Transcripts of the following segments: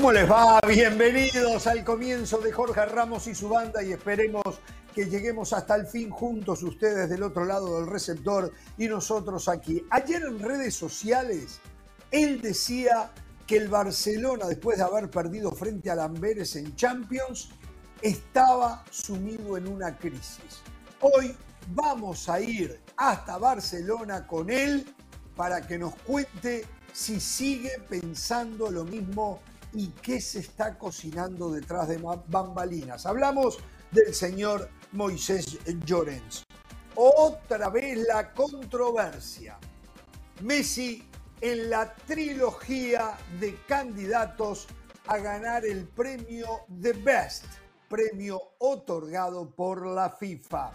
¿Cómo les va? Bienvenidos al comienzo de Jorge Ramos y su banda y esperemos que lleguemos hasta el fin juntos ustedes del otro lado del receptor y nosotros aquí. Ayer en redes sociales él decía que el Barcelona, después de haber perdido frente al Amberes en Champions, estaba sumido en una crisis. Hoy vamos a ir hasta Barcelona con él para que nos cuente si sigue pensando lo mismo y qué se está cocinando detrás de bambalinas. Hablamos del señor Moisés Llorens. Otra vez la controversia. Messi en la trilogía de candidatos a ganar el premio The Best, premio otorgado por la FIFA.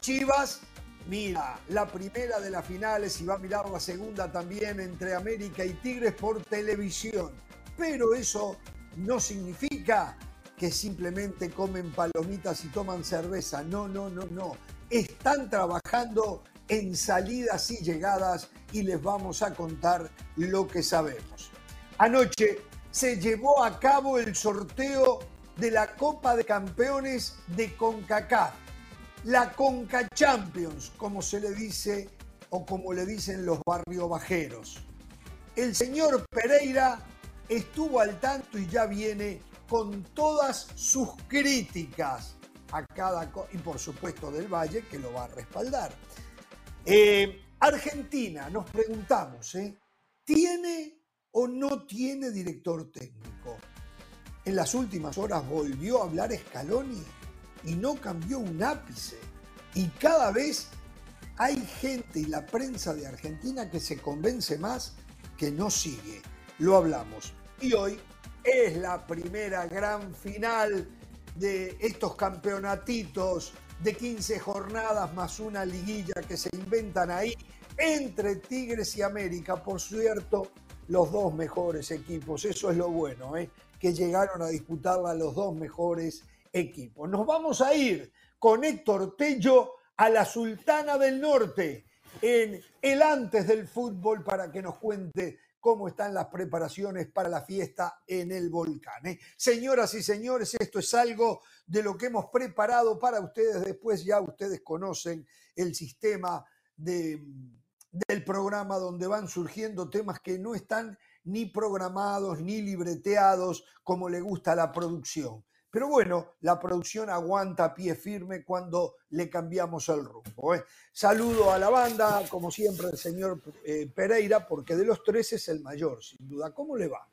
Chivas mira la primera de las finales y va a mirar la segunda también entre América y Tigres por televisión. Pero eso no significa que simplemente comen palomitas y toman cerveza. No, no, no, no. Están trabajando en salidas y llegadas y les vamos a contar lo que sabemos. Anoche se llevó a cabo el sorteo de la Copa de Campeones de CONCACAF, la CONCA Champions, como se le dice o como le dicen los barrio bajeros. El señor Pereira estuvo al tanto y ya viene con todas sus críticas a cada y por supuesto del Valle que lo va a respaldar. Eh, Argentina, nos preguntamos, ¿eh? ¿tiene o no tiene director técnico? En las últimas horas volvió a hablar Scaloni y no cambió un ápice. Y cada vez hay gente y la prensa de Argentina que se convence más que no sigue. Lo hablamos. Y hoy es la primera gran final de estos campeonatitos de 15 jornadas más una liguilla que se inventan ahí entre Tigres y América. Por cierto, los dos mejores equipos, eso es lo bueno, ¿eh? que llegaron a disputarla los dos mejores equipos. Nos vamos a ir con Héctor Tello a la Sultana del Norte en el antes del fútbol para que nos cuente cómo están las preparaciones para la fiesta en el volcán. ¿eh? Señoras y señores, esto es algo de lo que hemos preparado para ustedes. Después ya ustedes conocen el sistema de, del programa donde van surgiendo temas que no están ni programados ni libreteados como le gusta a la producción. Pero bueno, la producción aguanta pie firme cuando le cambiamos el rumbo. ¿eh? Saludo a la banda, como siempre, el señor eh, Pereira, porque de los tres es el mayor, sin duda. ¿Cómo le va?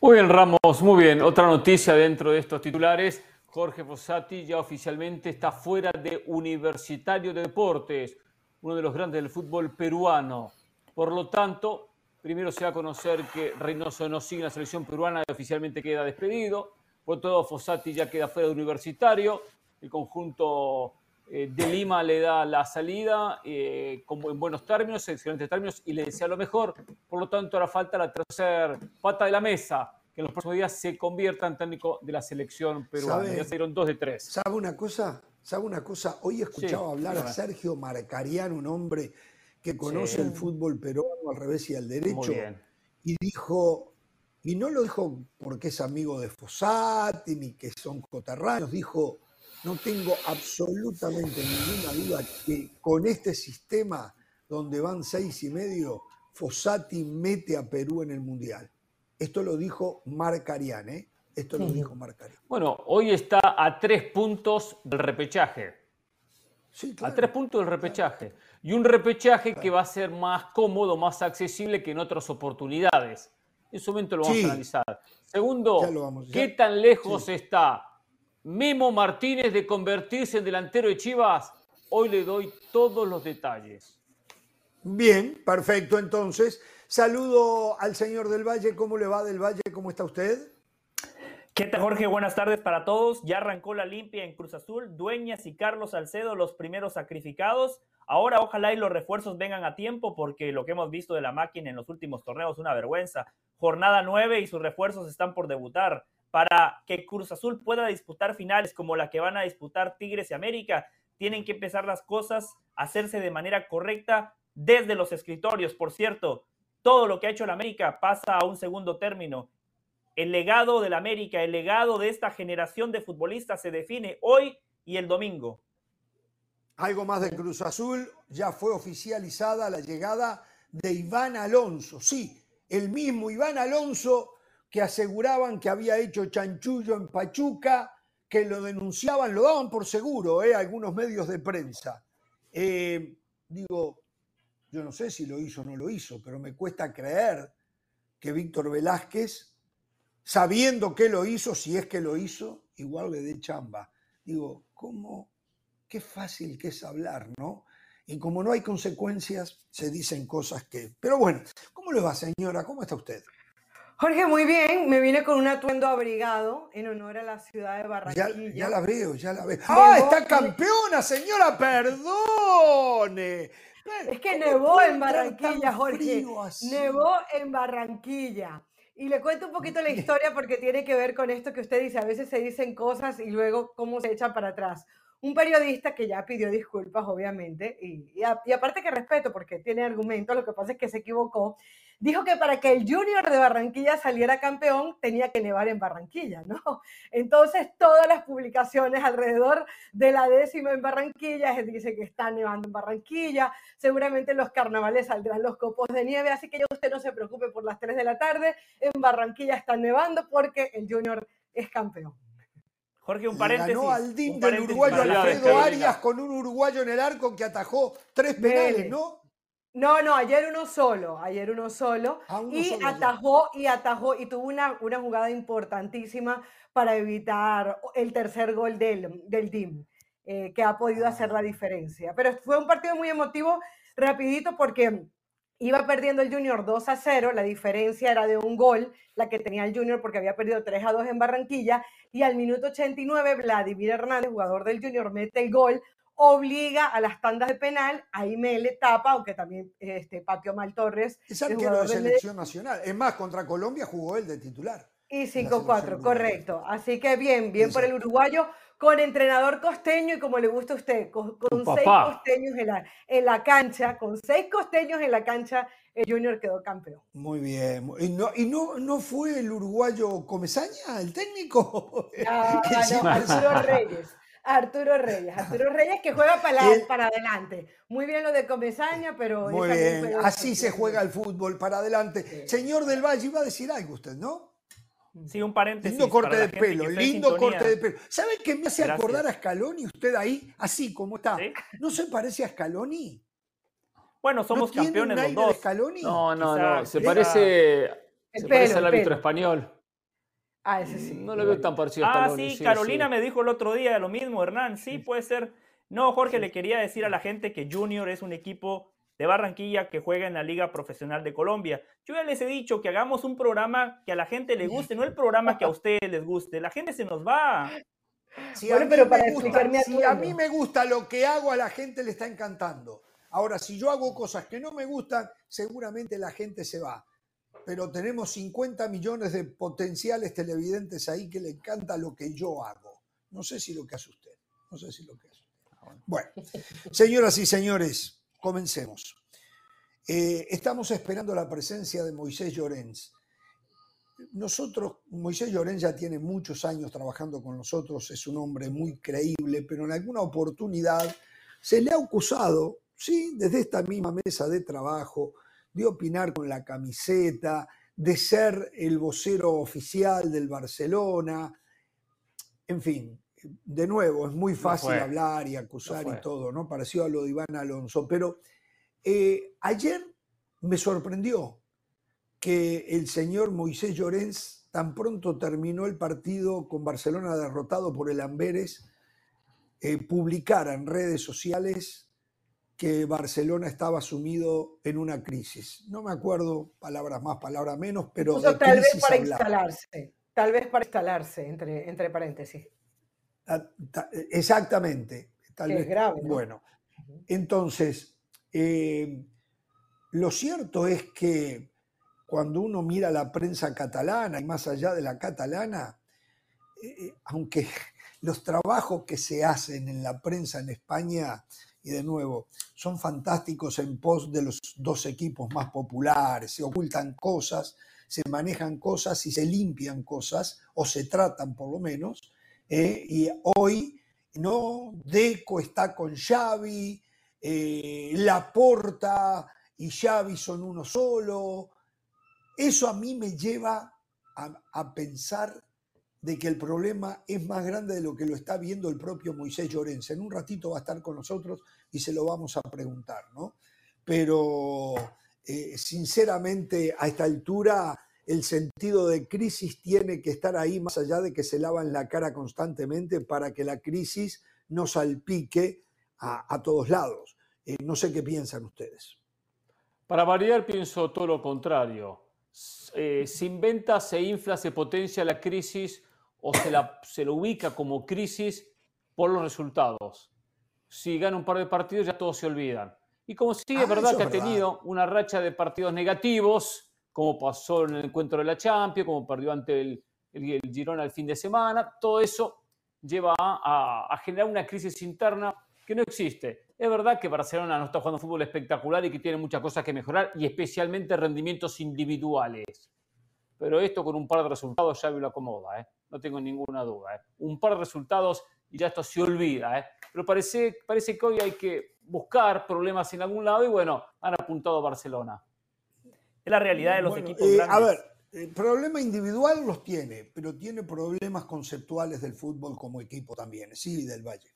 Muy bien, Ramos, muy bien. Otra noticia dentro de estos titulares. Jorge Fossati ya oficialmente está fuera de Universitario de Deportes, uno de los grandes del fútbol peruano. Por lo tanto, primero se va a conocer que Reynoso no sigue la selección peruana y oficialmente queda despedido. Por todo, Fossati ya queda fuera de universitario. El conjunto eh, de Lima le da la salida eh, como en buenos términos, excelentes términos, y le desea lo mejor. Por lo tanto, ahora falta la tercera pata de la mesa, que en los próximos días se convierta en técnico de la selección peruana. ya se dieron dos de tres. ¿Sabe una cosa? ¿Sabe una cosa? Hoy he escuchado hablar a Sergio Marcarián, un hombre que conoce el fútbol peruano al revés y al derecho, y dijo, y no lo dijo porque es amigo de Fossati ni que son coterráneos, dijo, no tengo absolutamente ninguna duda que con este sistema donde van seis y medio, Fossati mete a Perú en el Mundial. Esto lo dijo Marc Arián, ¿eh? Esto lo dijo Marc Arián. Bueno, hoy está a tres puntos del repechaje. Sí, claro. A tres puntos del repechaje. Y un repechaje que va a ser más cómodo, más accesible que en otras oportunidades. En su momento lo vamos a analizar. Segundo, ¿qué tan lejos está Memo Martínez de convertirse en delantero de Chivas? Hoy le doy todos los detalles. Bien, perfecto. Entonces, saludo al señor del Valle. ¿Cómo le va del Valle? ¿Cómo está usted? ¿Qué tal, Jorge? Buenas tardes para todos. Ya arrancó la limpia en Cruz Azul. Dueñas y Carlos Salcedo, los primeros sacrificados. Ahora ojalá y los refuerzos vengan a tiempo porque lo que hemos visto de la máquina en los últimos torneos es una vergüenza. Jornada 9 y sus refuerzos están por debutar. Para que Cruz Azul pueda disputar finales como la que van a disputar Tigres y América, tienen que empezar las cosas hacerse de manera correcta desde los escritorios. Por cierto, todo lo que ha hecho la América pasa a un segundo término. El legado del América, el legado de esta generación de futbolistas se define hoy y el domingo. Algo más de Cruz Azul, ya fue oficializada la llegada de Iván Alonso. Sí, el mismo Iván Alonso que aseguraban que había hecho chanchullo en Pachuca, que lo denunciaban, lo daban por seguro, ¿eh? algunos medios de prensa. Eh, digo, yo no sé si lo hizo o no lo hizo, pero me cuesta creer que Víctor Velázquez, sabiendo que lo hizo, si es que lo hizo, igual le dé chamba. Digo, ¿cómo? Qué fácil que es hablar, ¿no? Y como no hay consecuencias, se dicen cosas que... Pero bueno, ¿cómo le va, señora? ¿Cómo está usted? Jorge, muy bien. Me vine con un atuendo abrigado en honor a la ciudad de Barranquilla. Ya, la veo, ya la veo. ¡Ah, está campeona, señora! ¡Perdone! Es que nevó en Barranquilla, Jorge. Nevó en Barranquilla. Y le cuento un poquito la historia porque tiene que ver con esto que usted dice. A veces se dicen cosas y luego cómo se echan para atrás un periodista que ya pidió disculpas, obviamente, y, aparte que respeto porque tiene argumentos, lo que pasa es que se equivocó, dijo que para que el Junior de Barranquilla saliera campeón tenía que nevar en Barranquilla, ¿no? Entonces todas las publicaciones alrededor de la décima en Barranquilla dice que está nevando en Barranquilla, seguramente los carnavales saldrán los copos de nieve, así que ya usted no se preocupe por las 3 de la tarde, en Barranquilla está nevando porque el Junior es campeón. Jorge, un paréntesis. Ganó al DIM del uruguayo Alfredo Arias con un uruguayo en el arco que atajó tres penales, ¿no? No, no, ayer uno solo, ayer uno solo. Ah, y atajó y atajó y tuvo una, una jugada importantísima para evitar el tercer gol del, del DIM, eh, que ha podido hacer la ah. diferencia. Pero fue un partido muy emotivo, rapidito, porque Iba perdiendo el Junior 2 a 0, la diferencia era de un gol, la que tenía el Junior porque había perdido 3 a 2 en Barranquilla, y al minuto 89 Vladimir Hernández, jugador del Junior, mete el gol, obliga a las tandas de penal, ahí le tapa, aunque también este, pateó mal Torres. Es arquero de selección nacional, es más, contra Colombia jugó él de titular. Y 5-4, correcto. Así que bien, bien por el uruguayo con entrenador costeño y como le gusta a usted, con, seis costeños en la, en la, cancha, con seis costeños en la cancha, el Junior quedó campeón. Muy bien. ¿Y no, y no, no fue el uruguayo Comesaña, el técnico? No, no, Arturo Reyes. Arturo Reyes, Arturo Reyes que juega para, para adelante. Muy bien lo de Comesaña, pero... Muy bien, así se juega el fútbol, para adelante. Señor del Valle, iba a decir algo usted, ¿no? Sí, un paréntesis. Lindo corte de pelo, lindo corte de pelo. ¿Saben qué me hace acordar a Scaloni usted ahí, así como está? ¿No se parece a Scaloni? Bueno, somos campeones los dos. Scaloni? No, no, no. Se parece, se parece al árbitro español. Ah, ese sí. No lo veo tan parecido a Scaloni. Ah, sí, Carolina me dijo el otro día lo mismo, Hernán. Sí, puede ser. No, Jorge, le quería decir a la gente que Junior es un equipo de Barranquilla que juega en la Liga Profesional de Colombia. Yo ya les he dicho que hagamos un programa que a la gente le guste, no el programa que a ustedes les guste. La gente se nos va. Si a, pero para si a mí me gusta lo que hago, a la gente le está encantando. Ahora, si yo hago cosas que no me gustan, seguramente la gente se va. Pero tenemos 50 millones de potenciales televidentes ahí que le encanta lo que yo hago. No sé si lo que hace usted. No sé si lo que hace usted. Bueno, señoras y señores, Comencemos. Eh, estamos esperando la presencia de Moisés Llorens. Nosotros, Moisés Llorens ya tiene muchos años trabajando con nosotros, es un hombre muy creíble, pero en alguna oportunidad se le ha acusado, sí, desde esta misma mesa de trabajo, de opinar con la camiseta, de ser el vocero oficial del Barcelona, en fin, de nuevo, es muy fácil hablar y acusar y todo, ¿no? Parecido a lo de Iván Alonso. Pero eh, ayer me sorprendió que el señor Moisés Llorens, tan pronto terminó el partido con Barcelona derrotado por el Amberes, eh, publicara en redes sociales que Barcelona estaba sumido en una crisis. No me acuerdo palabras más, palabras menos, pero... tal vez para instalarse, tal vez para instalarse, entre, entre paréntesis. Exactamente. Tal vez. grave. Bueno, entonces, eh, lo cierto es que cuando uno mira la prensa catalana y más allá de la catalana, eh, eh, aunque los trabajos que se hacen en la prensa en España, y de nuevo, son fantásticos en pos de los dos equipos más populares, se ocultan cosas, se manejan cosas y se limpian cosas, o se tratan por lo menos, eh, y hoy no Deco está con Xavi, eh, Laporta y Xavi son uno solo. Eso a mí me lleva a, pensar de que el problema es más grande de lo que lo está viendo el propio Moisés Llorenza. En un ratito va a estar con nosotros y se lo vamos a preguntar, ¿no? Pero eh, sinceramente a esta altura el sentido de crisis tiene que estar ahí más allá de que se lavan la cara constantemente para que la crisis no salpique a, todos lados. Eh, no sé qué piensan ustedes. Para variar, pienso todo lo contrario. Eh, se inventa, se infla, se potencia la crisis o se la, se ubica como crisis por los resultados. Si gana un par de partidos ya todos se olvidan. Y como sí es ah, verdad que ha tenido una racha de partidos negativos, como pasó en el encuentro de la Champions, como perdió ante el, el, Girona el fin de semana, todo eso lleva a, generar una crisis interna que no existe. Es verdad que Barcelona no está jugando fútbol espectacular y que tiene muchas cosas que mejorar, y especialmente rendimientos individuales. Pero esto con un par de resultados ya lo acomoda, ¿eh? no tengo ninguna duda. ¿eh? Un par de resultados y ya esto se olvida. ¿eh? Pero parece, parece que hoy hay que buscar problemas en algún lado y bueno, han apuntado a Barcelona. Es la realidad de los equipos eh, A ver, el problema individual los tiene, pero tiene problemas conceptuales del fútbol como equipo también, sí, del Valle.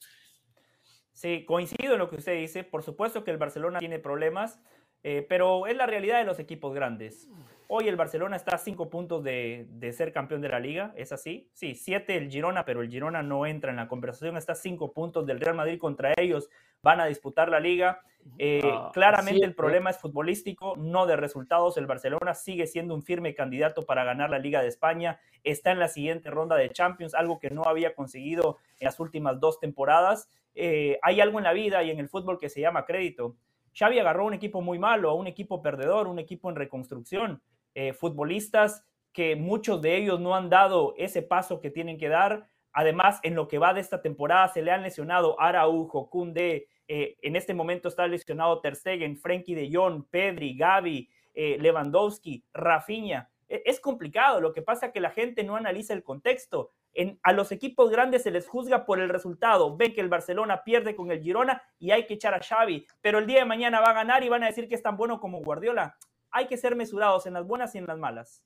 Sí, coincido en lo que usted dice. Por supuesto que el Barcelona tiene problemas, eh, pero es la realidad de los equipos grandes. Hoy el Barcelona está a cinco puntos de, ser campeón de la liga, ¿es así? Sí, siete el Girona, pero el Girona no entra en la conversación, está a cinco puntos del Real Madrid contra ellos, van a disputar la liga. Eh, ah, claramente el problema es futbolístico, no de resultados. El Barcelona sigue siendo un firme candidato para ganar la Liga de España, está en la siguiente ronda de Champions, algo que no había conseguido en las últimas dos temporadas. Eh, hay algo en la vida y en el fútbol que se llama crédito. Xavi agarró un equipo muy malo, a un equipo perdedor, un equipo en reconstrucción. Eh, futbolistas que muchos de ellos no han dado ese paso que tienen que dar. Además, en lo que va de esta temporada se le han lesionado Araujo, Kunde, eh, en este momento está lesionado Ter Stegen, Frenkie de Jong, Pedri, Gavi, eh, Lewandowski, Rafinha. E, es complicado, lo que pasa es que la gente no analiza el contexto. En, a los equipos grandes se les juzga por el resultado. Ven que el Barcelona pierde con el Girona y hay que echar a Xavi, pero el día de mañana va a ganar y van a decir que es tan bueno como Guardiola hay que ser mesurados en las buenas y en las malas.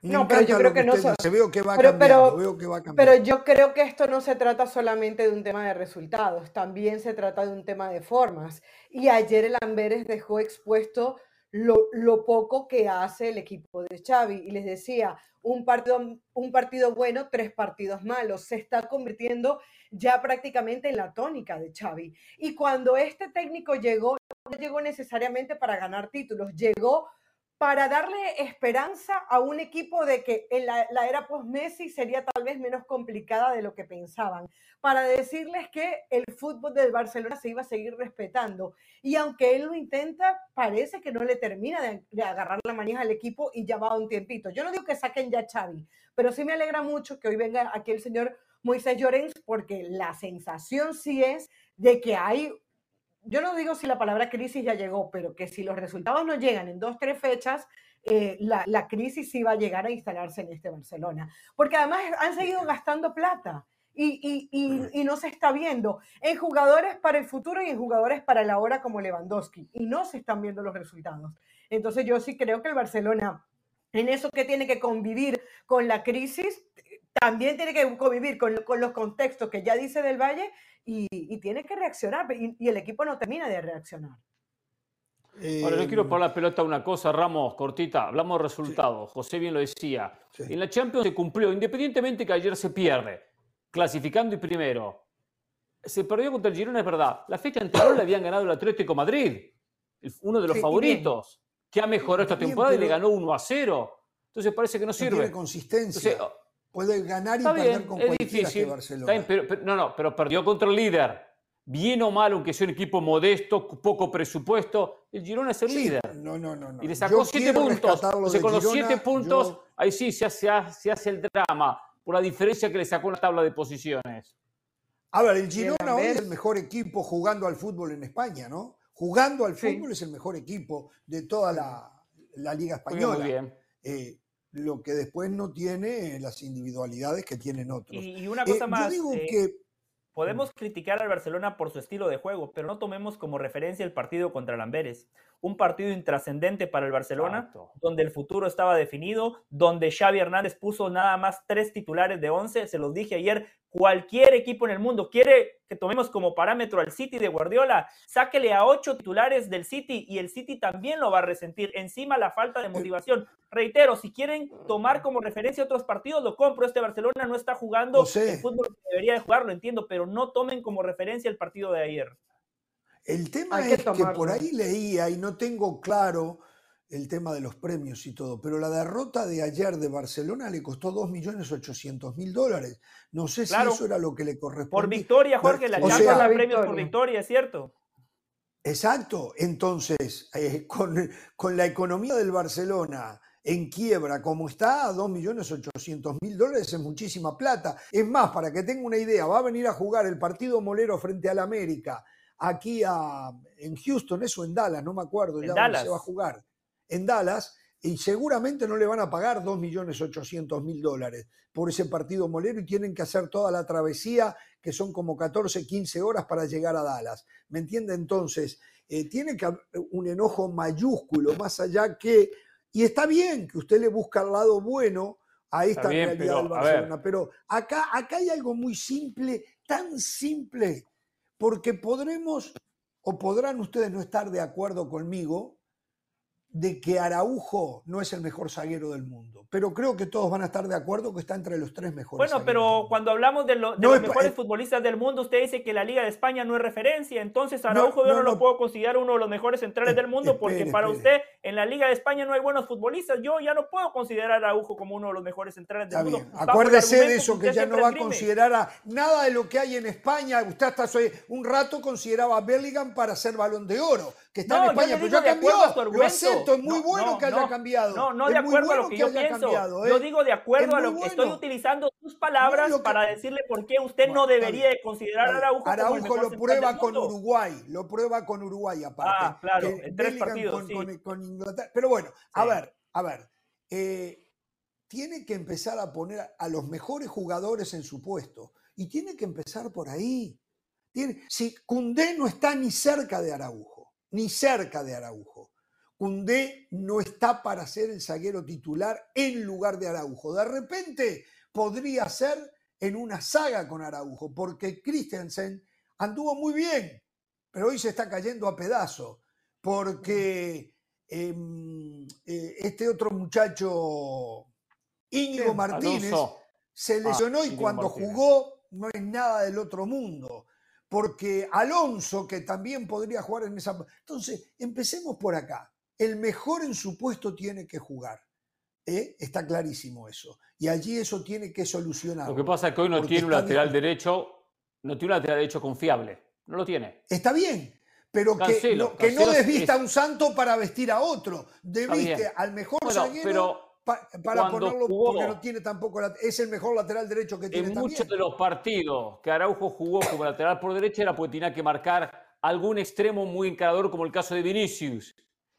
No, pero yo creo que, no se veo que va pero, veo que va Pero yo creo que esto no se trata solamente de un tema de resultados, también se trata de un tema de formas. Y ayer el Amberes dejó expuesto lo, poco que hace el equipo de Xavi. Y les decía, un partido, un partido bueno, tres partidos malos. Se está convirtiendo ya prácticamente en la tónica de Xavi. Y cuando este técnico llegó, no llegó necesariamente para ganar títulos, llegó para darle esperanza a un equipo de que en la, era post-Messi sería tal vez menos complicada de lo que pensaban, para decirles que el fútbol del Barcelona se iba a seguir respetando. Y aunque él lo intenta, parece que no le termina de, agarrar la manija al equipo y ya va un tiempito. Yo no digo que saquen ya a Xavi, pero sí me alegra mucho que hoy venga aquí el señor Moisés Llorens, porque la sensación sí es de que hay yo no digo si la palabra crisis ya llegó, pero que si los resultados no llegan en dos, tres fechas, eh, la, crisis sí va a llegar a instalarse en este Barcelona. Porque además han seguido gastando plata y, y, no se está viendo en jugadores para el futuro y en jugadores para la hora como Lewandowski. Y no se están viendo los resultados. Entonces yo sí creo que el Barcelona, en eso que tiene que convivir con la crisis, también tiene que convivir con, con los contextos que ya dice del Valle y, tiene que reaccionar y, el equipo no termina de reaccionar. Ahora, yo quiero poner la pelota una cosa, Ramos, cortita. Hablamos de resultados. José bien lo decía. En la Champions se cumplió, independientemente que ayer se pierde, clasificando y primero. Se perdió contra el Girona, es verdad. La fecha anterior le habían ganado el Atlético Madrid, uno de los favoritos, que ha mejorado esta temporada y le ganó 1 a 0. Entonces parece que no sirve. tiene consistencia puede ganar y perder con es difícil. Barcelona. no, no, pero perdió contra el líder. Bien o mal, aunque sea un equipo modesto, poco presupuesto, el Girona es el líder. No, no, no, Y le sacó siete puntos. Entonces, con los siete puntos, ahí sí se hace, se hace el drama, por la diferencia que le sacó en la tabla de posiciones. A ver, el Girona hoy es el mejor equipo jugando al fútbol en España, ¿no? Jugando al fútbol es el mejor equipo de toda la, la Liga Española. Muy bien. eh, lo que después no tiene las individualidades que tienen otros. Y, una cosa más. Yo digo que Podemos criticar al Barcelona por su estilo de juego, pero no tomemos como referencia el partido contra el Amberes. Un partido intrascendente para el Barcelona, donde el futuro estaba definido, donde Xavi Hernández puso nada más tres titulares de once. Se los dije ayer, cualquier equipo en el mundo quiere que tomemos como parámetro al City de Guardiola, sáquele a ocho titulares del City y el City también lo va a resentir. Encima la falta de motivación. Reitero, si quieren tomar como referencia otros partidos, lo compro. Este Barcelona no está jugando el fútbol que debería de jugar, lo entiendo, pero no tomen como referencia el partido de ayer. El tema es que por ahí leía y no tengo claro el tema de los premios y todo, pero la derrota de ayer de Barcelona le costó 2.800.000 dólares. No sé si eso era lo que le correspondía. Por victoria, Jorge, la Champions la premios por victoria, es cierto. Exacto, entonces, eh, con, con, la economía del Barcelona en quiebra como está, 2.800.000 dólares es muchísima plata. Es más, para que tenga una idea, va a venir a jugar el partido molero frente al América aquí a, en Houston, eso en Dallas, no me acuerdo ya dónde se va a jugar en Dallas y seguramente no le van a pagar 2.800.000 dólares por ese partido molero y tienen que hacer toda la travesía, que son como 14, 15 horas para llegar a Dallas. ¿Me entiende? Entonces, eh, tiene que haber un enojo mayúsculo, más allá que, y está bien que usted le busca el lado bueno a esta realidad del Barcelona, pero acá, acá hay algo muy simple, tan simple, porque podremos o podrán ustedes no estar de acuerdo conmigo, de que Araujo no es el mejor zaguero del mundo, pero creo que todos van a estar de acuerdo que está entre los tres mejores. Bueno, pero cuando hablamos de, los mejores futbolistas del mundo, usted dice que la Liga de España no es referencia, entonces Araujo yo no, lo puedo considerar uno de los mejores centrales del mundo porque para usted en la Liga de España no hay buenos futbolistas, yo ya no puedo considerar a Araujo como uno de los mejores centrales del mundo. Acuérdese de eso, que, ya no va a considerar a nada de lo que hay en España, usted hasta un rato consideraba a Bellingham para ser balón de oro que está en España, pero ya cambió. Lo acepto, es muy bueno que haya cambiado. No, no de acuerdo a lo que, yo pienso. Yo ¿eh? digo de acuerdo a lo que estoy utilizando sus palabras para decirle por qué usted no debería considerar a Araujo. Araujo lo prueba con Uruguay, lo prueba con Uruguay aparte. Ah, claro, en tres partidos. Con, Inglaterra. Pero bueno, a ver, a ver. Eh, tiene que empezar a poner a los mejores jugadores en su puesto. Y tiene que empezar por ahí. Tiene, si Cundé no está ni cerca de Araujo ni cerca de Araujo. Cundé no está para ser el zaguero titular en lugar de Araujo. De repente podría ser en una saga con Araujo, porque Christensen anduvo muy bien, pero hoy se está cayendo a pedazo, porque em, eh, este otro muchacho, Íñigo Martínez, se ah, lesionó y cuando jugó no es nada del otro mundo porque Alonso, que también podría jugar en esa... Entonces, empecemos por acá. El mejor en su puesto tiene que jugar. ¿eh? Está clarísimo eso. Y allí eso tiene que solucionar. Lo que pasa es que hoy no tiene un lateral derecho, no tiene un lateral derecho confiable. No lo tiene. Está bien, pero que, no, que no desvista a un santo para vestir a otro. Debiste al mejor bueno, para ponerlo porque no tiene tampoco es el mejor lateral derecho que tiene en muchos de los partidos que Araujo jugó como lateral por derecha era porque tenía que marcar algún extremo muy encarador como el caso de Vinicius.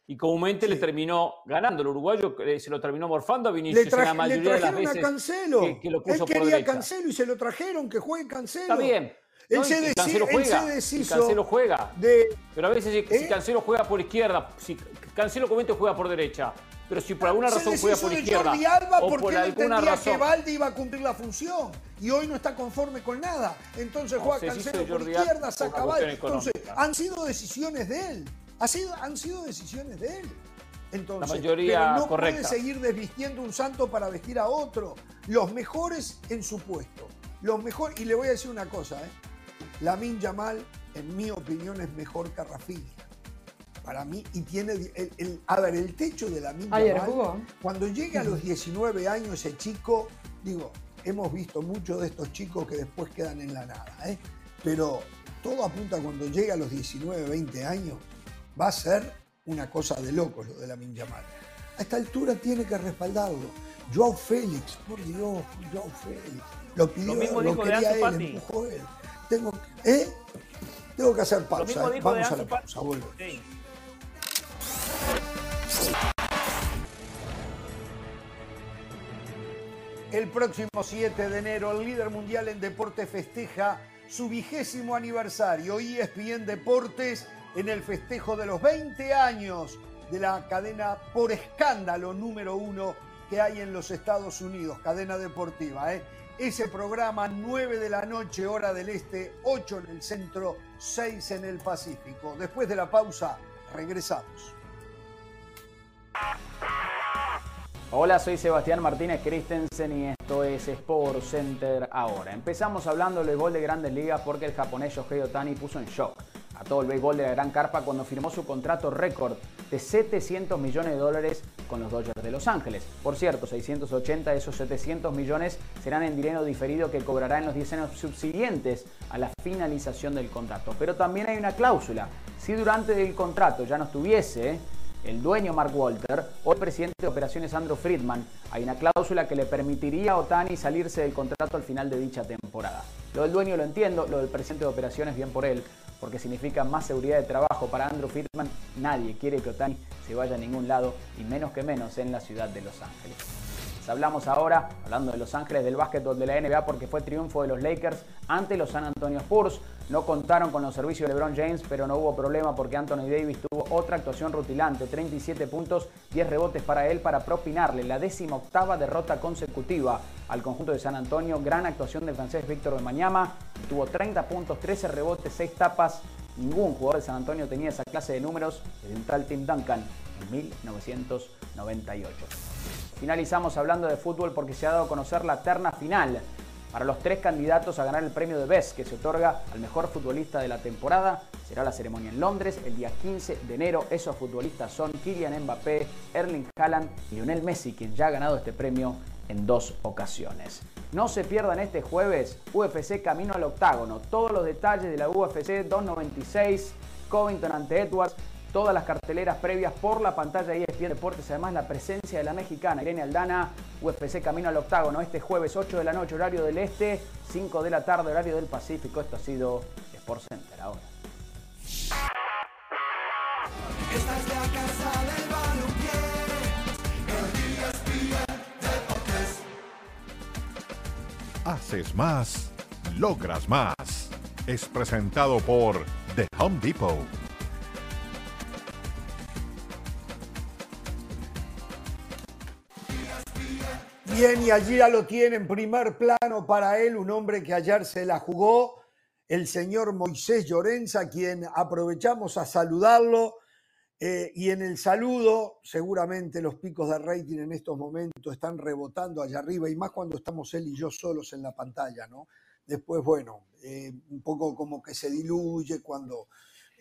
Y comúnmente le terminó ganando. El uruguayo eh, se lo terminó morfando a Vinicius en la mayoría de las veces a Cancelo. Que, lo puso él quería Cancelo y se lo trajeron que juegue Cancelo. Está bien. Él, se, Cancelo juega, Cancelo juega. Pero a veces si, ¿Eh? Cancelo juega por izquierda, si Cancelo comúnmente juega por derecha, pero si por alguna razón juega por izquierda Jordi Alba o porque por alguna razón que Valde iba a cumplir la función y hoy no está conforme con nada. Entonces juega Cancelo por izquierda, saca Valde. Entonces, han sido decisiones de él. Ha sido, han sido decisiones de él. Entonces, la mayoría pero no puede seguir desvistiendo un santo para vestir a otro. Los mejores en su puesto. Los mejores, y le voy a decir una cosa, ¿eh? Lamin Yamal, en mi opinión, es mejor que Rafinha para mí, y tiene, el, a ver, el techo de la misma cuando llega a los 19 años ese chico, digo, hemos visto muchos de estos chicos que después quedan en la nada, ¿eh? pero todo apunta cuando llega a los 19, 20 años, va a ser una cosa de locos lo de la Yamal. A esta altura tiene que respaldarlo. Joao Félix, por Dios, Joao Félix. Lo pidió, lo, mismo quería él, empujó él. Tengo, ¿eh? Tengo que hacer pausa. ¿eh? Vamos a la pausa, vuelvo. El próximo 7 de enero, el líder mundial en deporte festeja su vigésimo aniversario. ESPN Deportes en el festejo de los 20 años de la cadena por escándalo número uno que hay en los Estados Unidos, cadena deportiva. ¿eh? Ese programa 9 de la noche, hora del este, 8 en el centro, 6 en el Pacífico. Después de la pausa, regresamos. Hola, soy Sebastián Martínez Christensen y esto es Sport Center ahora. Empezamos hablando del béisbol de grandes ligas porque el japonés Shohei Otani puso en shock a todo el béisbol de la Gran Carpa cuando firmó su contrato récord de 700 millones de dólares con los Dodgers de Los Ángeles. Por cierto, 680 de esos 700 millones serán en dinero diferido que cobrará en los 10 años subsiguientes a la finalización del contrato. Pero también hay una cláusula. Si durante el contrato ya no estuviese el dueño Mark Walter o el presidente de operaciones Andrew Friedman, hay una cláusula que le permitiría a Otani salirse del contrato al final de dicha temporada. Lo del dueño lo entiendo, lo del presidente de operaciones bien por él, porque significa más seguridad de trabajo para Andrew Friedman. Nadie quiere que Otani se vaya a ningún lado y menos que menos en la ciudad de Los Ángeles. Hablamos ahora, hablando de Los Ángeles, del básquetbol de la NBA porque fue triunfo de los Lakers ante los San Antonio Spurs. No contaron con los servicios de LeBron James, pero no hubo problema porque Anthony Davis tuvo otra actuación rutilante, 37 puntos, 10 rebotes para él para propinarle la décima octava derrota consecutiva al conjunto de San Antonio. Gran actuación del francés Víctor de Mañama, tuvo 30 puntos, 13 rebotes, 6 tapas. Ningún jugador de San Antonio tenía esa clase de números desde un tal Tim Duncan en 1998. Finalizamos hablando de fútbol porque se ha dado a conocer la terna final para los tres candidatos a ganar el premio de Best que se otorga al mejor futbolista de la temporada. Será la ceremonia en Londres el día 15 de enero. Esos futbolistas son Kylian Mbappé, Erling Haaland y Lionel Messi, quien ya ha ganado este premio en dos ocasiones. No se pierdan este jueves UFC Camino al Octágono. Todos los detalles de la UFC 296, Covington ante Edwards, todas las carteleras previas por la pantalla de ESPN Deportes, además la presencia de la mexicana Irene Aldana, UFC Camino al Octágono, este jueves 8 de la noche, horario del Este, 5 de la tarde, horario del Pacífico. Esto ha sido Sport Center ahora. Haces más, logras más. Es presentado por The Home Depot. Bien, y allí ya lo tiene en primer plano para él, un hombre que ayer se la jugó, el señor Moisés Llorenza, quien aprovechamos a saludarlo. Eh, y en el saludo, seguramente los picos de rating en estos momentos están rebotando allá arriba, y más cuando estamos él y yo solos en la pantalla, ¿no? Después, bueno, eh, un poco como que se diluye cuando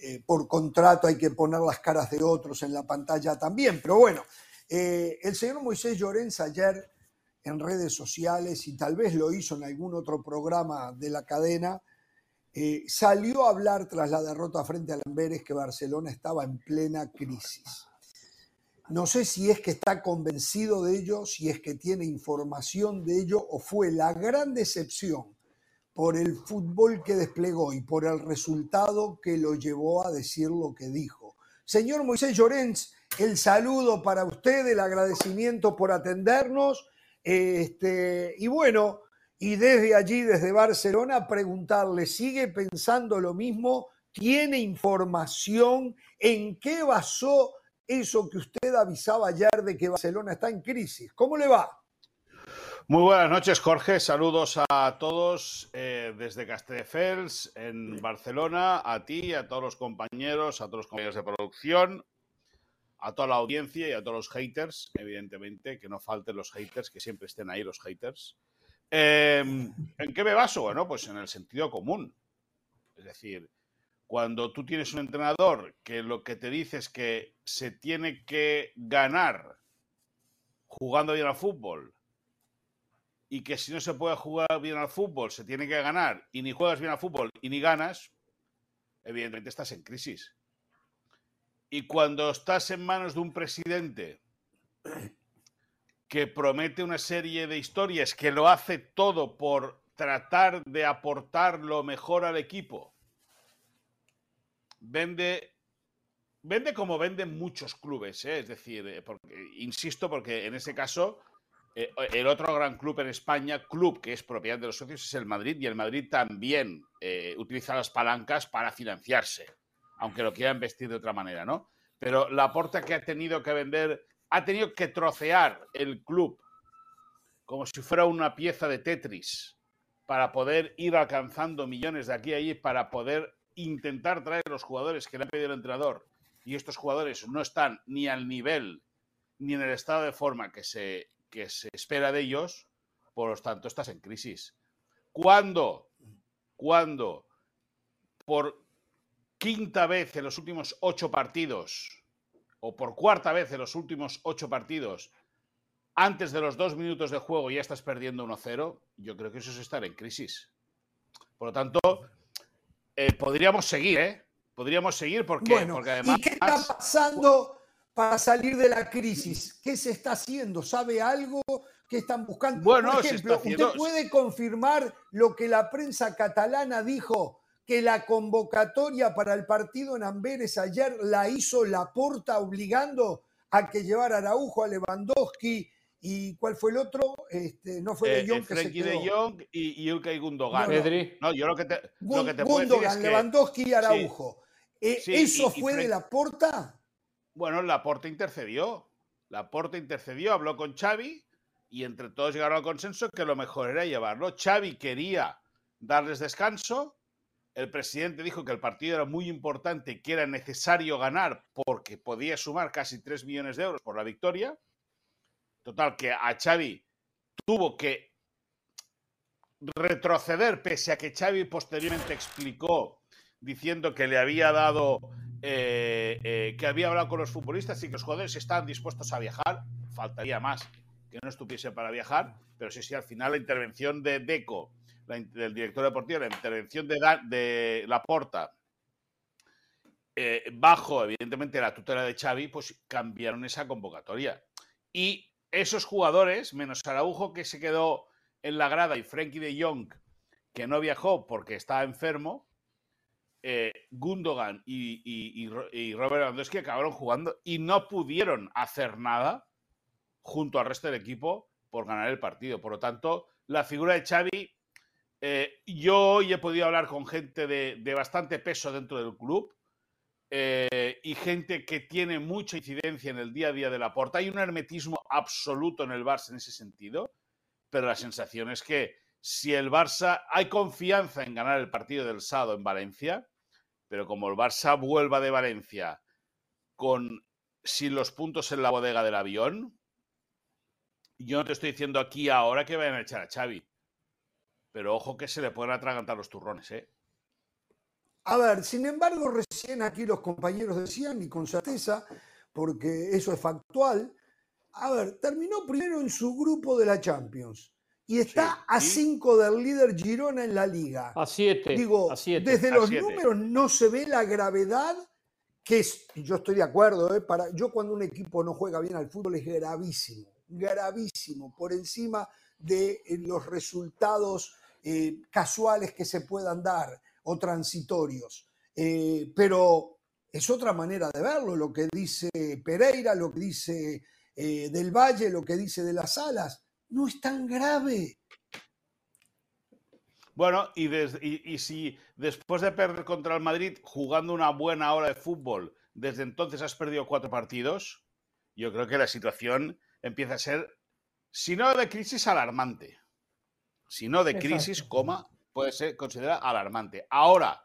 eh, por contrato hay que poner las caras de otros en la pantalla también. Pero bueno, el señor Moisés Llorenza ayer en redes sociales y tal vez lo hizo en algún otro programa de la cadena, eh, salió a hablar tras la derrota frente a Lamberes que Barcelona estaba en plena crisis. No sé si es que está convencido de ello, si es que tiene información de ello o fue la gran decepción por el fútbol que desplegó y por el resultado que lo llevó a decir lo que dijo. Señor Moisés Llorens, el saludo para usted, el agradecimiento por atendernos este, y bueno, y desde allí, desde Barcelona, preguntarle, ¿sigue pensando lo mismo? ¿Tiene información? ¿En qué basó eso que usted avisaba ayer de que Barcelona está en crisis? ¿Cómo le va? Muy buenas noches, Jorge. Saludos a todos eh, desde Castelldefels, en Barcelona, a ti, a todos los compañeros, a todos los compañeros de producción, a toda la audiencia y a todos los haters, evidentemente, que no falten los haters, que siempre estén ahí los haters. Em, ¿En qué me baso? Bueno, pues en el sentido común. Es decir, cuando tú tienes un entrenador que lo que te dice es que se tiene que ganar jugando bien al fútbol y que si no se puede jugar bien al fútbol se tiene que ganar y ni juegas bien al fútbol y ni ganas, evidentemente estás en crisis. Y cuando estás en manos de un presidente que promete una serie de historias, que lo hace todo por tratar de aportar lo mejor al equipo, vende, vende como venden muchos clubes, ¿eh? es decir, eh, porque, insisto, porque en ese caso eh, el otro gran club en España, club que es propiedad de los socios, es el Madrid y el Madrid también utiliza las palancas para financiarse, aunque lo quieran vestir de otra manera, ¿no? Pero la aporta que ha tenido que vender, ha tenido que trocear el club como si fuera una pieza de Tetris para poder ir alcanzando millones de aquí a allí, para poder intentar traer los jugadores que le ha pedido el entrenador. Y estos jugadores no están ni al nivel ni en el estado de forma que se, que se espera de ellos, por lo tanto estás en crisis. ¿Cuándo? ¿Cuándo? Por quinta vez en los últimos ocho partidos, o por cuarta vez en los últimos ocho partidos, antes de los dos minutos de juego ya estás perdiendo 1-0, yo creo que eso es estar en crisis. Por lo tanto, eh, podríamos seguir, ¿eh? Podríamos seguir porque, bueno, porque además... ¿Y qué está pasando para salir de la crisis? ¿Qué se está haciendo? ¿Sabe algo? ¿Qué están buscando? Bueno, Por ejemplo, haciendo- ¿usted puede confirmar lo que la prensa catalana dijo? Que la convocatoria para el partido en Amberes ayer la hizo Laporta obligando a que llevara a Araujo, a Lewandowski y ¿cuál fue el otro? Este, no fue eh, de Jong eh, que se Frenkie de quedó. Jong y, y Ilkay Gundogan. No, no. Pedri. No, yo lo que te, lo que te puedo decir Gundogan, es que, Lewandowski y Araujo. Eh, Sí, ¿Eso y- y fue de Laporta? bueno, Laporta intercedió. Laporta intercedió, habló con Xavi y entre todos llegaron al consenso que lo mejor era llevarlo. Xavi quería darles descanso. El presidente dijo que el partido era muy importante que era necesario ganar porque podía sumar casi 3 millones de euros por la victoria. Total, que a Xavi tuvo que retroceder, pese a que Xavi posteriormente explicó diciendo que le había dado, eh, eh, que había hablado con los futbolistas y que los jugadores estaban dispuestos a viajar. Faltaría más que no estuviese para viajar, pero sí, sí, al final la intervención de Deco, la del director deportivo, la intervención de, de Laporta, eh, bajo, evidentemente, la tutela de Xavi, pues cambiaron esa convocatoria. Y esos jugadores, menos Araujo, que se quedó en la grada, y Frenkie de Jong, que no viajó porque estaba enfermo, eh, Gundogan y, y- y y Robert Lewandowski acabaron jugando y no pudieron hacer nada junto al resto del equipo por ganar el partido. Por lo tanto, la figura de Xavi, eh, yo hoy he podido hablar con gente de, bastante peso dentro del club eh, y gente que tiene mucha incidencia en el día a día de la porta. Hay un hermetismo absoluto en el Barça en ese sentido, pero la sensación es que si el Barça, hay confianza en ganar el partido del sábado en Valencia, pero como el Barça vuelva de Valencia con sin los puntos en la bodega del avión, yo no te estoy diciendo aquí ahora que vayan a echar a Xavi. Pero ojo que se le pueden atragantar los turrones, ¿eh? A ver, sin embargo, recién aquí los compañeros decían, y con certeza, porque eso es factual, a ver, terminó primero en su grupo de la Champions y está Sí, a cinco del líder Girona en la liga. A 7. Digo, a siete. desde a los siete. números no se ve la gravedad que es, yo estoy de acuerdo, ¿eh? para, yo cuando un equipo no juega bien al fútbol es gravísimo, gravísimo, por encima de eh, los resultados eh, casuales que se puedan dar o transitorios. Eh, pero es otra manera de verlo, lo que dice Pereira, lo que dice Del Valle, lo que dice de las Alas, no es tan grave. Bueno, y- y si después de perder contra el Madrid, jugando una buena hora de fútbol, desde entonces has perdido cuatro partidos, yo creo que la situación empieza a ser, si no de crisis, alarmante. Si no de crisis, Exacto. coma, puede ser considerada alarmante. Ahora,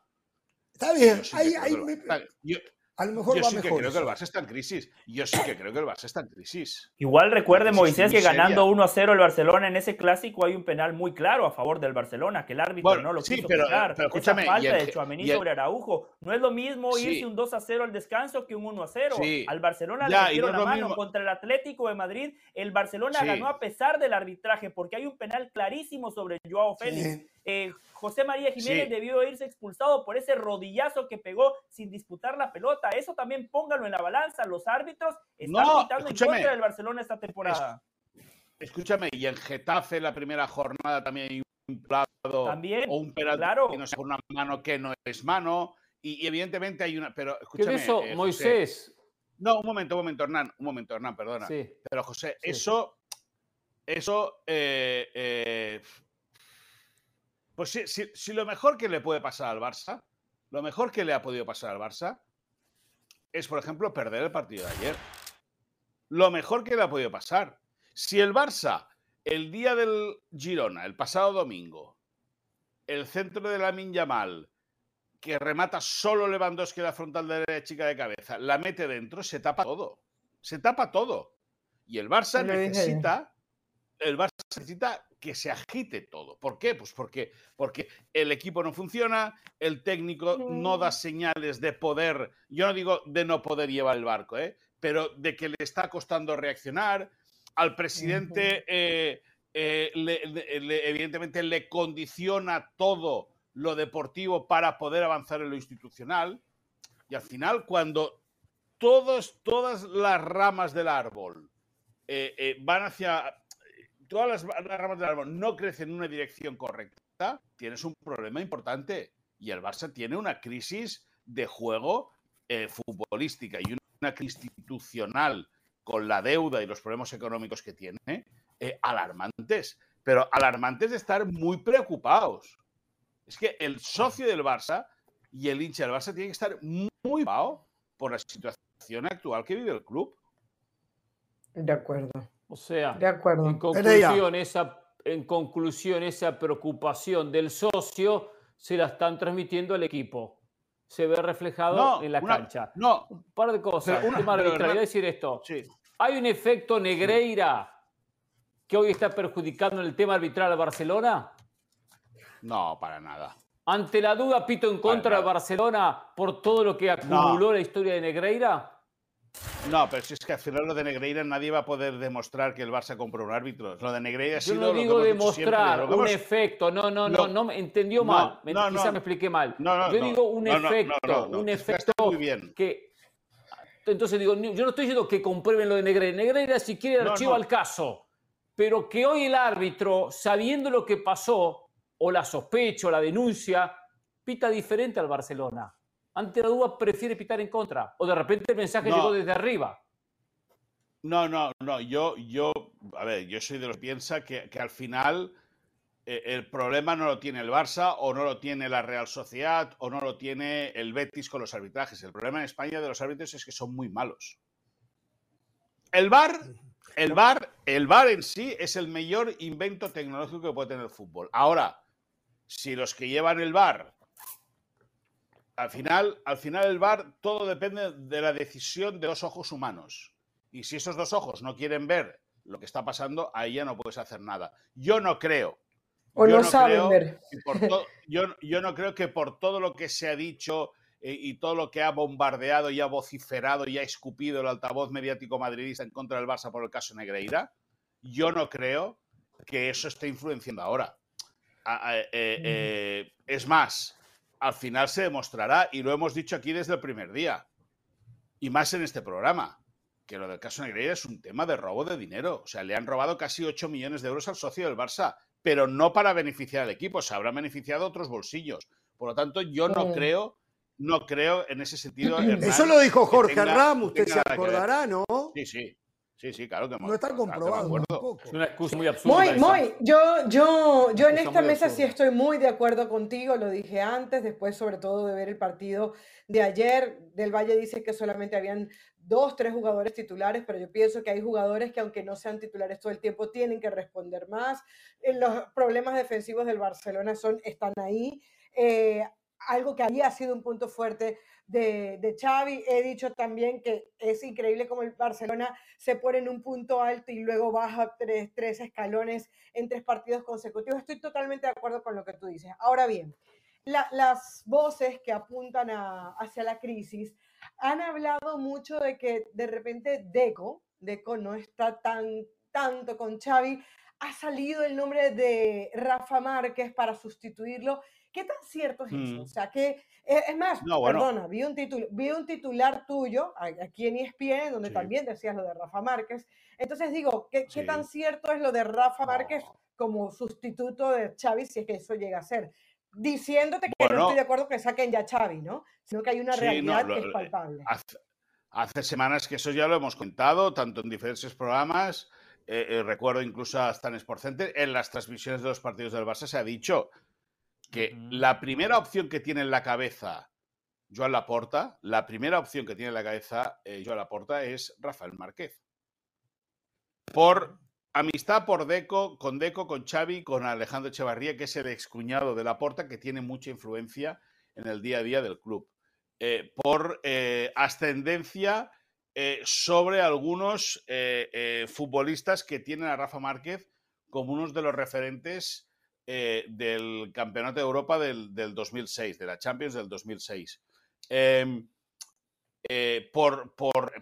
Está bien, yo sí ahí- ahí me- yo- a lo mejor yo va sí que mejor. creo que el. Barça está en crisis. Yo sí que creo que el Barça está en crisis. Igual recuerde, crisis Moisés, que ganando seria. 1 a 0 el Barcelona en ese clásico hay un penal muy claro a favor del Barcelona, que el árbitro Bueno, no lo sí, quiso pero, pitar. pero Esa escúchame, falta y el de sobre Araujo. No es lo mismo Sí. irse un 2 a 0 al descanso que un 1 a 0. Sí. Al Barcelona Ya, le y no metieron es la lo mano mismo. contra el Atlético de Madrid. El Barcelona Sí. ganó a pesar del arbitraje porque hay un penal clarísimo sobre Joao Félix. Eh, José María Jiménez Sí. debió irse expulsado por ese rodillazo que pegó sin disputar la pelota. Eso también póngalo en la balanza. Los árbitros están No, pitando en contra del Barcelona esta temporada. Escúchame, y en Getafe la primera jornada también hay un plado También, o un penalti claro. que no sea una mano que no es mano. Y, y evidentemente hay una. Pero ¿Qué escúchame. eso, eh, José. Moisés? No, un momento, un momento, Hernán. Un momento, Hernán, perdona. Sí. Pero José, Sí. eso. eso, eh, eh, pues si, si, lo mejor que le puede pasar al Barça, lo mejor que le ha podido pasar al Barça es, por ejemplo, perder el partido de ayer. Lo mejor que le ha podido pasar. Si el Barça, el día del Girona, el pasado domingo, el centro de la Yamal, que remata solo Lewandowski la frontal de la chica de cabeza, la mete dentro, se tapa todo. Se tapa todo. Y el Barça necesita, el Barça necesita que se agite todo. ¿Por qué? Pues porque, porque el equipo no funciona, el técnico no da señales de poder, yo no digo de no poder llevar el barco, ¿eh? pero de que le está costando reaccionar. Al presidente, eh, eh, evidentemente, le condiciona todo lo deportivo para poder avanzar en lo institucional. Y al final, cuando todos, todas las ramas del árbol eh, van hacia todas las, ramas del árbol no crecen en una dirección correcta, tienes un problema importante. Y el Barça tiene una crisis de juego eh, futbolística y una crisis institucional con la deuda y los problemas económicos que tiene, eh, alarmantes. Pero alarmantes de estar muy preocupados. Es que el socio del Barça y el hincha del Barça tienen que estar muy preocupados por la situación actual que vive el club. De acuerdo. O sea, de acuerdo. En conclusión, esa, en conclusión, esa preocupación del socio se la están transmitiendo al equipo. Se ve reflejado en la cancha. No. Un par de cosas. Una, tema de decir esto. Sí. ¿Hay un efecto Negreira que hoy está perjudicando el tema arbitral a Barcelona? No, para nada. Ante la duda, pito en contra de Barcelona por todo lo que acumuló la historia de Negreira. No, pero si es que al final lo de Negreira nadie va a poder demostrar que el Barça compró un árbitro. Lo de Negreira ha sido Yo no digo demostrar un efecto, no, no, no, no, me entendió mal, quizá me expliqué mal. Yo digo un efecto, un efecto muy bien. que entonces digo, yo no estoy diciendo que comprueben lo de Negreira. Negreira si quiere archivo al caso, pero que hoy el árbitro, sabiendo lo que pasó, o la sospecha, o la denuncia, pita diferente al Barcelona ante la duda prefiere pitar en contra? ¿O de repente el mensaje llegó desde arriba? No, no, no. Yo, yo, a ver, yo soy de los que piensa que, al final eh, el problema no lo tiene el Barça o no lo tiene la Real Sociedad o no lo tiene el Betis con los arbitrajes. El problema en España de los árbitros es que son muy malos. El VAR, el VAR, el VAR en sí es el mayor invento tecnológico que puede tener el fútbol. Ahora, si los que llevan el VAR al final, al final el VAR todo depende de la decisión de dos ojos humanos. Y si esos dos ojos no quieren ver lo que está pasando, ahí ya no puedes hacer nada. Yo no creo. O no, saben ver. yo, no creo que por todo lo que se ha dicho eh, y todo lo que ha bombardeado y ha vociferado y ha escupido el altavoz mediático madridista en contra del Barça por el caso Negreira, yo no creo que eso esté influenciando ahora. Eh, eh, es más, al final se demostrará, y lo hemos dicho aquí desde el primer día, y más en este programa, que lo del caso Negreira es un tema de robo de dinero. O sea, le han robado casi 8 millones de euros al socio del Barça, pero no para beneficiar al equipo, se habrá beneficiado otros bolsillos. Por lo tanto, yo no creo, no creo en ese sentido. Eso lo dijo Jorge Ramos, usted se acordará, ¿no? Sí, sí. Sí, sí, claro que No está comprobado Es una excusa muy absurda. Muy, muy. Yo, yo, yo en esta mesa sí estoy muy de acuerdo contigo, lo dije antes, después sobre todo de ver el partido de ayer. Del Valle dice que solamente habían dos, tres jugadores titulares, pero yo pienso que hay jugadores que aunque no sean titulares todo el tiempo, tienen que responder más. Eh, los problemas defensivos del Barcelona son, están ahí. Eh, algo que había sido un punto fuerte de, de Xavi. He dicho también que es increíble cómo el Barcelona se pone en un punto alto y luego baja tres, tres escalones en tres partidos consecutivos. Estoy totalmente de acuerdo con lo que tú dices. Ahora bien, las voces que apuntan hacia la crisis han hablado mucho de que de repente Deco, Deco no está tan tanto con Xavi, ha salido el nombre de Rafa Márquez para sustituirlo ¿Qué tan cierto es eso? O mm. sea, que, eh, es más, perdona, vi un, vi un titular tuyo aquí en ESPN donde también decías lo de Rafa Márquez. Entonces digo, ¿qué, ¿qué, tan cierto es lo de Rafa Márquez como sustituto de Xavi si es que eso llega a ser? Diciéndote que no estoy de acuerdo que saquen ya Xavi, ¿no? Sino que hay una realidad que es palpable. Hace, hace, semanas que eso ya lo hemos contado, tanto en diferentes programas eh, eh, recuerdo incluso a Stan Sport Center, en las transmisiones de los partidos del Barça se ha dicho que la primera opción que tiene en la cabeza Joan Laporta, la primera opción que tiene en la cabeza eh, Joan Laporta es Rafael Márquez. Por amistad por Deco, con Deco, con Xavi, con Alejandro Echevarría, que es el excuñado de Laporta, que tiene mucha influencia en el día a día del club. Eh, por eh, ascendencia eh, sobre algunos futbolistas que tienen a Rafa Márquez como unos de los referentes del Campeonato de Europa del, 2006, de la Champions del 2006. Em, por,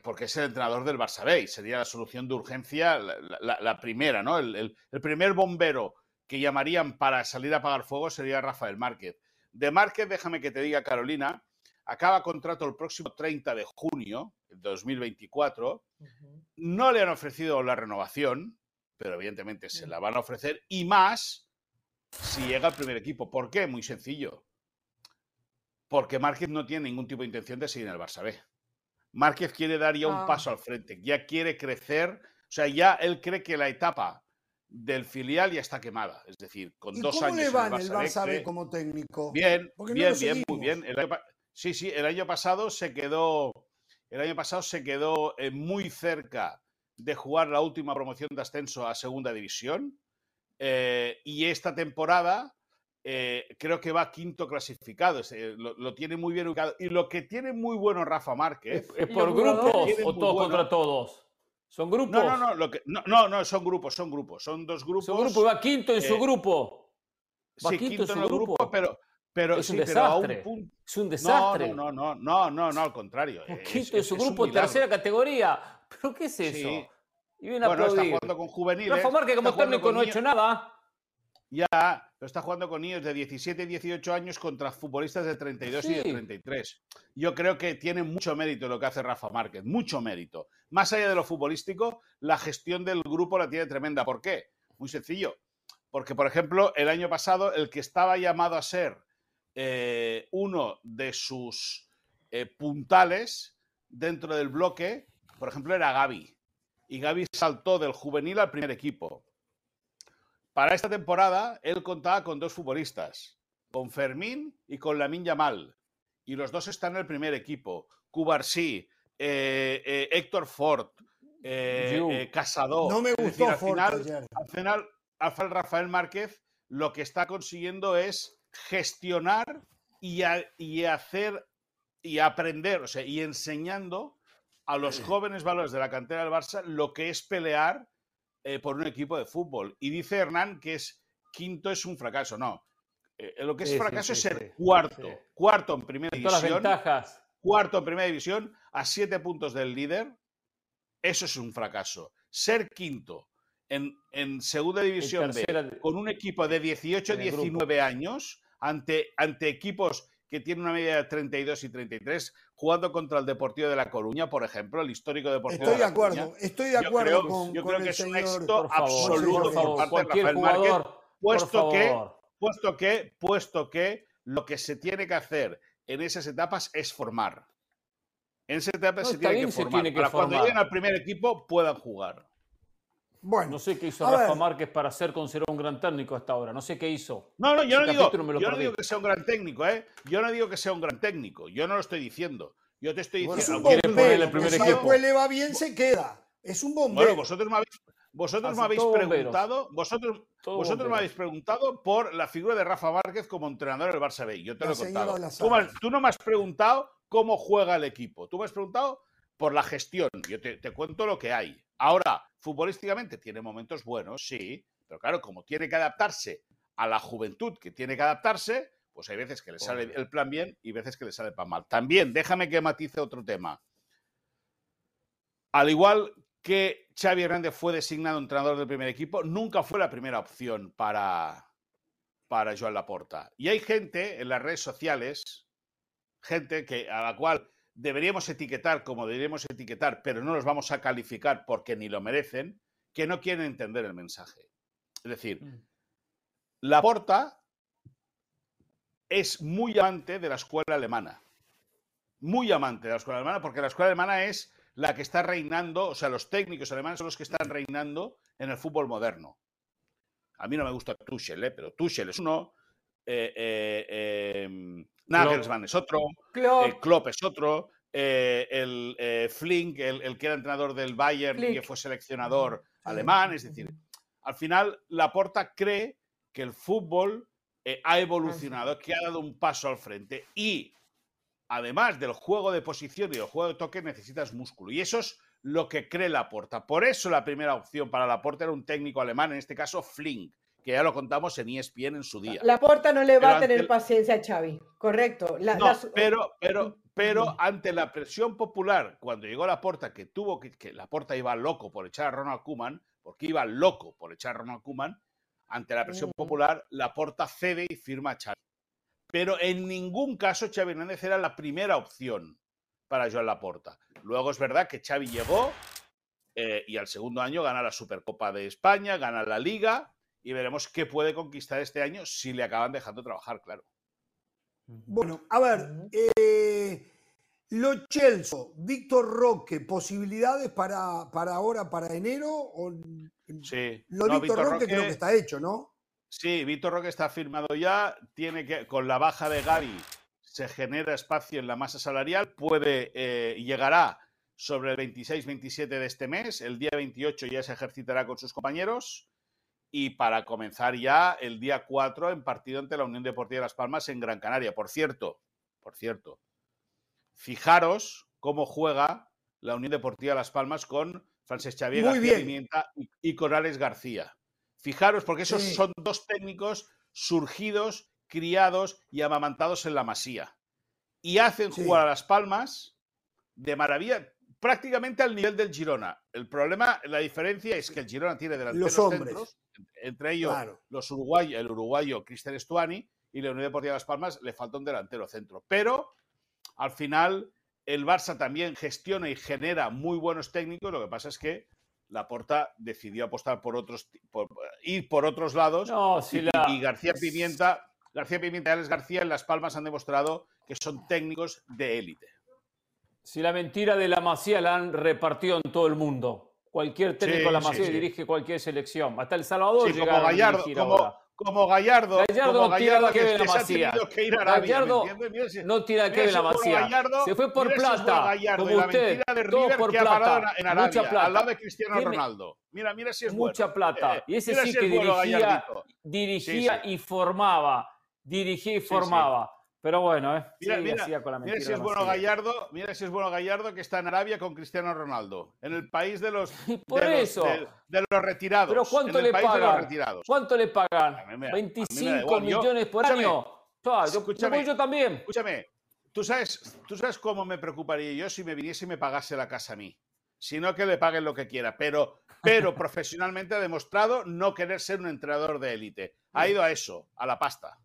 porque es el entrenador del Barça B sería la solución de urgencia la, primera, ¿no? El, el, primer bombero que llamarían para salir a apagar fuego sería Rafael Márquez. De Márquez, déjame que te diga, Carolina, acaba contrato el próximo 30 de junio de 2024. No le han ofrecido la renovación, pero evidentemente se la van a ofrecer y más si llega al primer equipo. ¿Por qué? Muy sencillo. Porque Márquez no tiene ningún tipo de intención de seguir en el Barça B. Márquez quiere dar ya un ah. paso al frente, ya quiere crecer, o sea, ya él cree que la etapa del filial ya está quemada, es decir, con dos cómo años. le va en el Barça, B, como técnico? Bien, bien, bien, muy bien. Sí, sí, el año pasado se quedó, el año pasado se quedó eh, muy cerca de jugar la última promoción de ascenso a Segunda División eh, y esta temporada eh, creo que va quinto clasificado, lo, tiene muy bien ubicado y lo que tiene muy bueno Rafa Márquez. ¿Es, por grupos o todos contra todos? ¿Son grupos? No, no, no, no, no, son grupos, son grupos, son dos grupos. Su grupo va quinto en su grupo. Va sí, quinto, en, su grupo, pero pero, es un desastre. Es un desastre. No, no, no, no, no, al contrario. Quinto es, su grupo, en tercera categoría. ¿Pero qué es eso? Y viene bueno, está jugando con juveniles. Rafa Márquez como técnico no ha hecho nada. Ya, pero está jugando con niños de 17 y 18 años contra futbolistas de 32 y de 33. Yo creo que tiene mucho mérito lo que hace Rafa Márquez, mucho mérito. Más allá de lo futbolístico, la gestión del grupo la tiene tremenda. ¿Por qué? Muy sencillo. Porque, por ejemplo, el año pasado, el que estaba llamado a ser eh, uno de sus eh, puntales dentro del bloque, por ejemplo, era Gaby. Y Gaby saltó del juvenil al primer equipo. Para esta temporada, él contaba con dos futbolistas, con Fermín y con Lamin Yamal. Y los dos están en el primer equipo. Cubarsí, eh, Héctor Ford, Casado. No me gustó al, final, al final, Rafael Márquez lo que está consiguiendo es gestionar y, hacer y aprender, o sea, y enseñando a los jóvenes valores de la cantera del Barça lo que es pelear eh, por un equipo de fútbol. Y dice Hernán que es quinto es un fracaso. No. Eh, lo que es fracaso es ser cuarto. Cuarto en primera división. Cuarto en primera división a siete puntos del líder. Eso es un fracaso. Ser quinto en, segunda división B con un equipo de 18 19 años ante, ante equipos que tienen una media de 32 y 33, jugando contra el Deportivo de La Coruña, por ejemplo, el histórico Deportivo estoy de, La acuerdo, Estoy de acuerdo con Yo creo que es un éxito absoluto por, parte de Rafael Márquez, puesto que, puesto, que, puesto que lo que se tiene que hacer en esas etapas es formar. En esas etapas se, tiene que, formar, para cuando lleguen al primer equipo puedan jugar. Bueno, no sé qué hizo Rafa Márquez para ser considerado un gran técnico hasta ahora. No sé qué hizo. No, no, yo, no digo, yo no digo, que sea un gran técnico, ¿eh? Yo no digo que sea un gran técnico. Yo no lo estoy diciendo. Yo te estoy diciendo. Bueno, es un bombero, el primer equipo. le va bien, se queda. Es un bombero. Bueno, vosotros me habéis, vosotros me habéis preguntado, vosotros, vosotros me habéis preguntado por la figura de Rafa Márquez como entrenador del Barça B. Yo te lo he contado. Tú, no me has preguntado cómo juega el equipo. Tú me has preguntado por la gestión. Yo te, te cuento lo que hay. Ahora, futbolísticamente tiene momentos buenos, sí, pero claro, como tiene que adaptarse a la juventud que tiene que adaptarse, pues hay veces que le sale el plan bien y veces que le sale el plan mal. También, déjame que matice otro tema. Al igual que Xavi Hernández fue designado entrenador del primer equipo, nunca fue la primera opción para, para Joan Laporta. Y hay gente en las redes sociales, gente que, a la cual deberíamos etiquetar como deberíamos etiquetar, pero no los vamos a calificar porque ni lo merecen, que no quieren entender el mensaje. Es decir, mm. la Porta es muy amante de la escuela alemana. Muy amante de la escuela alemana porque la escuela alemana es la que está reinando, o sea, los técnicos alemanes son los que están reinando en el fútbol moderno. A mí no me gusta Tuchel, ¿eh? pero Tuchel es uno, Nagelsmann es otro, Klopp, es otro, el Flink, el, que era entrenador del Bayern y que fue seleccionador alemán, es decir, al final Laporta cree que el fútbol ha evolucionado, que ha dado un paso al frente y además del juego de posición y del juego de toque, necesitas músculo. Y eso es lo que cree Laporta. Por eso la primera opción para Laporta era un técnico alemán, en este caso Flink, que ya lo contamos en ESPN en su día. Laporta no le va a tener paciencia a Xavi, correcto. no, pero, pero, pero ante la presión popular, cuando llegó Laporta, que tuvo que, que Laporta iba loco por echar a Ronald Koeman, porque iba loco por echar a Ronald Koeman, ante la presión popular, Laporta cede y firma a Xavi pero en ningún caso Xavi Hernández era la primera opción para Joan Laporta. Luego es verdad que Xavi llegó eh, y al segundo año gana la Supercopa de España, gana la Liga y veremos qué puede conquistar este año si le acaban dejando trabajar, claro. Bueno, a ver, eh, lo Chelsea, Víctor Roque, ¿posibilidades para, para ahora, para enero? sí. Lo Víctor, Roque creo que está hecho, ¿no? Sí, Víctor Roque está firmado ya. Tiene que, con la baja de Gaby se genera espacio en la masa salarial. Puede, eh, llegará sobre el 26-27 de este mes. El día 28 ya se ejercitará con sus compañeros. Y para comenzar ya el día 4 en partido ante la Unión Deportiva de Las Palmas en Gran Canaria. Por cierto, por cierto, fijaros cómo juega la Unión Deportiva de Las Palmas con Francesc Xavier García Pimienta y, y Corales García. Fijaros, porque esos son dos técnicos surgidos, criados y amamantados en la masía. Y hacen jugar a Las Palmas de maravilla, prácticamente al nivel del Girona. El problema, la diferencia es que el Girona tiene delanteros los centros, entre ellos los uruguayos, el uruguayo Cristian Estuani y la Unión Deportiva de Las Palmas le falta un delantero centro. Pero al final el Barça también gestiona y genera muy buenos técnicos. Lo que pasa es que Laporta decidió apostar por otros, por, ir por otros lados. y, García Pimienta, García Pimienta y Alex García en Las Palmas han demostrado que son técnicos de élite. Si la mentira de la Masía la han repartido en todo el mundo. Cualquier técnico de la Masía dirige cualquier selección. Hasta El Salvador llega como Gallardo, como, como Gallardo, Gallardo, como Gallardo que, la Masía. Que ir a Arabia, Gallardo no tira que de la Masía. se fue por plata, Gallardo, como usted. De todo por plata. En Arabia, mucha plata. Al lado de Cristiano Ronaldo. Mira, mira si es Mucha bueno. plata. Eh, y ese sí si que dirigía, dirigía y formaba. Dirigía y formaba. Pero bueno, ¿eh? Mira, mira, con la mira si es bueno Gallardo, mira si es bueno Gallardo que está en Arabia con Cristiano Ronaldo, en el país de los, Por de, eso. Los, de, los retirados. Pero ¿cuánto le pagan? ¿Cuánto le pagan? 25 millones por año. yo, escúchame, yo, también. Escúchame, ¿tú sabes, tú sabes cómo me preocuparía yo si me viniese y me pagase la casa a mí. Sino que le paguen lo que quiera, pero, pero profesionalmente ha demostrado no querer ser un entrenador de élite. Ha ido a eso, a la pasta.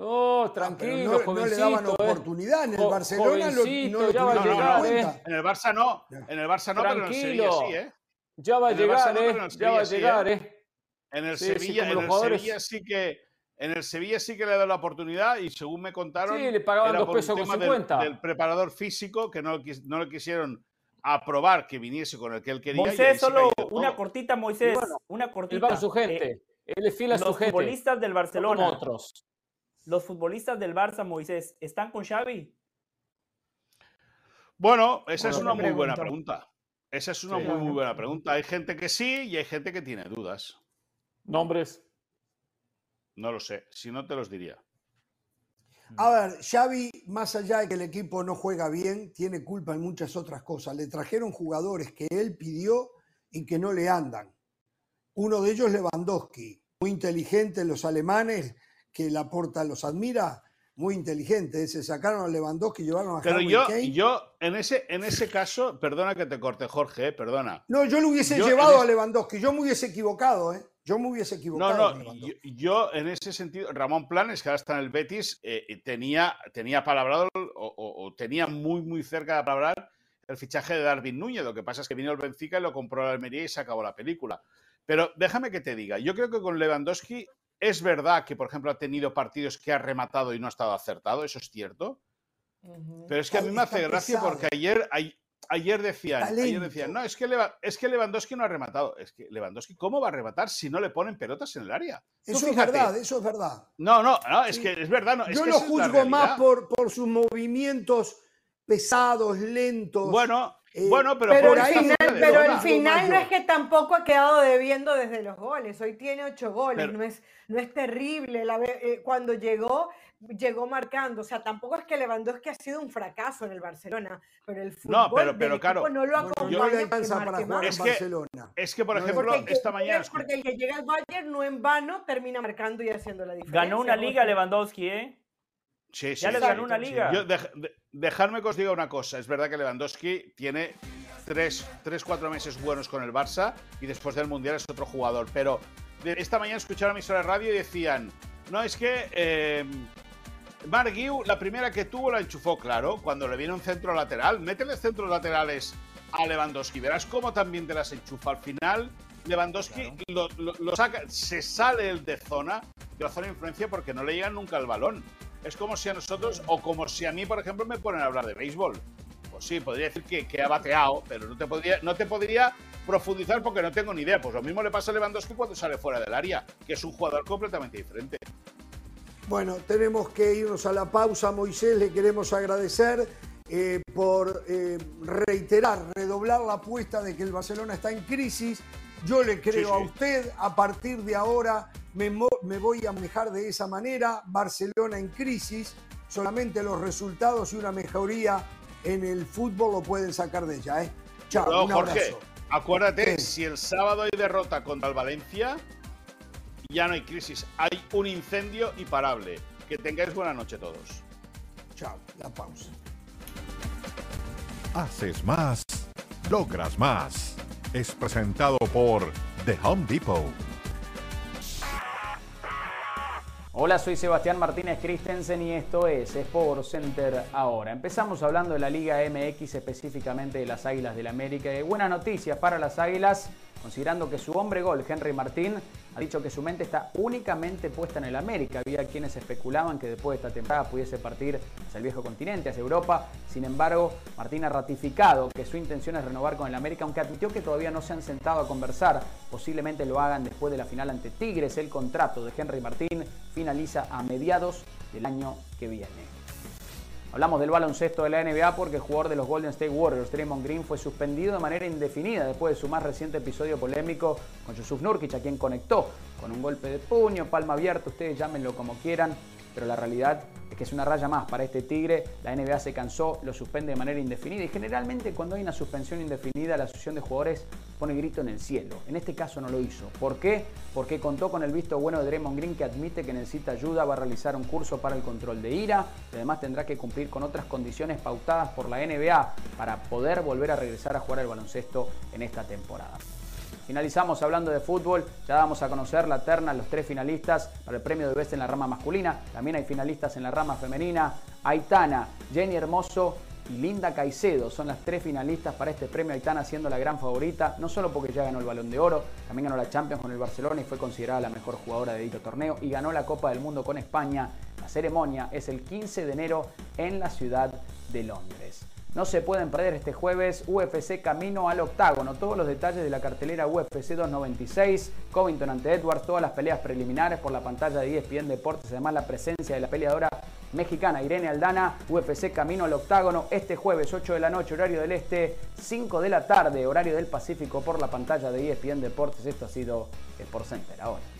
No, ah, tranquilo, no, no, le daban eh. oportunidad. En el Barcelona lo, no ya va a llegar, eh. En el Barça no, en el Barça no, pero en el Sevilla sí, ¿eh? Ya va a llegar, eh. Ya va a llegar, eh. En el Sevilla, en el Sevilla sí que en el Sevilla sí que le dado la oportunidad y según me contaron, sí, le pagaban dos pesos con 50. Del, preparador físico que no, no le quisieron aprobar que viniese con el que él quería. Moisés, solo una cortita, Moisés, una cortita. Él va a su gente. Eh, él es fiel a su gente. Los futbolistas del Barcelona. Como otros los futbolistas del Barça, Moisés, ¿están con Xavi? Bueno, esa es una muy buena pregunta. Esa es una muy, muy buena pregunta. Hay gente que sí y hay gente que tiene dudas. ¿Nombres? No lo sé. Si no, te los diría. A ver, Xavi, más allá de que el equipo no juega bien, tiene culpa en muchas otras cosas. Le trajeron jugadores que él pidió y que no le andan. Uno de ellos Lewandowski, muy inteligente, los alemanes que la porta los admira, muy inteligente. Se sacaron a Lewandowski y llevaron a Pero yo, yo en ese, en ese caso, perdona que te corte, Jorge, eh, perdona. No, yo lo hubiese llevado a Lewandowski, yo me hubiese equivocado, ¿eh? Yo me hubiese equivocado. No, no, yo, en ese sentido, Ramón Planes, que ahora está en el Betis, eh, tenía, tenía palabrado o, tenía muy, muy cerca de palabrar el fichaje de Darwin Núñez. Lo que pasa es que vino el Benfica y lo compró la Almería y se acabó la película. Pero déjame que te diga, yo creo que con Lewandowski es verdad que, por ejemplo, ha tenido partidos que ha rematado y no ha estado acertado, eso es cierto. Pero es que a mí me hace gracia porque ayer, ayer decían, ayer decían, no, es que, es que Lewandowski no ha rematado. Es que Lewandowski, ¿cómo va a rematar si no le ponen pelotas en el área? Eso es verdad, eso es verdad. No, no, no es que es verdad. No, Yo que lo juzgo más por, por sus movimientos pesados, lentos. Bueno, eh, bueno, pero, pero, el final, pero el final no es que tampoco ha quedado debiendo desde los goles. Hoy tiene ocho goles, no, es, no es terrible. La, eh, cuando llegó, llegó marcando. O sea, tampoco es que Lewandowski ha sido un fracaso en el Barcelona, pero el fútbol no, pero, pero, claro, no lo acompaña para jugar es que, Barcelona. Es que, por ejemplo, esta mañana... Porque el que llega al Bayern no en vano termina marcando y haciendo la diferencia. Ganó una liga Lewandowski, ¿eh? Sí, sí, ya le ganó una liga. Yo, dejadme que os diga una cosa. Es verdad que Lewandowski tiene tres, tres, cuatro meses buenos con el Barça y después del Mundial es otro jugador. Pero esta mañana escucharon a mi de radio y decían, no, es que eh, Mark la primera que tuvo la enchufó, claro, cuando le viene un centro lateral. Métele centros laterales a Lewandowski. Verás cómo también te las enchufa. Al final, Lewandowski lo, saca, se sale el de zona, de la zona de influencia porque no le llegan nunca el balón. Es como si a nosotros, o como si a mí, por ejemplo, me ponen a hablar de béisbol. Pues sí, podría decir que, ha bateado, pero no te, podría, no te podría profundizar porque no tengo ni idea. Pues lo mismo le pasa a Lewandowski cuando sale fuera del área, que es un jugador completamente diferente. Bueno, tenemos que irnos a la pausa. Moisés, le queremos agradecer eh, por eh, reiterar, redoblar la apuesta de que el Barcelona está en crisis. Yo le creo a usted, a partir de ahora me, voy a manejar de esa manera. Barcelona en crisis, solamente los resultados y una mejoría en el fútbol lo pueden sacar de ella. ¿eh? Chao, un Jorge, acuérdate, si el sábado hay derrota contra el Valencia, ya no hay crisis, hay un incendio imparable. Que tengáis buena noche todos. Chao, la pausa. Haces más, logras más. Es presentado por The Home Depot. Hola, soy Sebastián Martínez Christensen y esto es Sport Center ahora. Empezamos hablando de la Liga MX, específicamente de las Águilas del América. Y buenas noticias para las Águilas, considerando que su hombre gol, Henry Martín, ha dicho que su mente está únicamente puesta en el América. Había quienes especulaban que después de esta temporada pudiese partir hacia el viejo continente, hacia Europa. Sin embargo, Martín ha ratificado que su intención es renovar con el América, aunque admitió que todavía no se han sentado a conversar. Posiblemente lo hagan después de la final ante Tigres. El contrato de Henry Martín finaliza a mediados del año que viene. Hablamos del baloncesto de la NBA porque el jugador de los Golden State Warriors, Draymond Green, fue suspendido de manera indefinida después de su más reciente episodio polémico con Yusuf Nurkic, a quien conectó con un golpe de puño, palma abierta, ustedes llámenlo como quieran, pero la realidad es que es una raya más para este Tigre. La NBA se cansó, lo suspende de manera indefinida y generalmente cuando hay una suspensión indefinida la asociación de jugadores pone grito en el cielo. En este caso no lo hizo. ¿Por qué? Porque contó con el visto bueno de Draymond Green que admite que necesita ayuda, va a realizar un curso para el control de ira y además tendrá que cumplir con otras condiciones pautadas por la NBA para poder volver a regresar a jugar el baloncesto en esta temporada. Finalizamos hablando de fútbol, ya damos a conocer la terna, los tres finalistas para el premio de Best en la rama masculina. También hay finalistas en la rama femenina. Aitana, Jenny Hermoso y Linda Caicedo son las tres finalistas para este premio. Aitana siendo la gran favorita, no solo porque ya ganó el Balón de Oro, también ganó la Champions con el Barcelona y fue considerada la mejor jugadora de dicho torneo y ganó la Copa del Mundo con España. La ceremonia es el 15 de enero en la ciudad de Londres. No se pueden perder este jueves UFC Camino al Octágono. Todos los detalles de la cartelera UFC 296, Covington ante Edwards, todas las peleas preliminares por la pantalla de ESPN Deportes, además la presencia de la peleadora mexicana Irene Aldana, UFC Camino al Octágono, este jueves 8 de la noche, horario del Este, 5 de la tarde, horario del Pacífico por la pantalla de ESPN Deportes. Esto ha sido Sport Center ahora.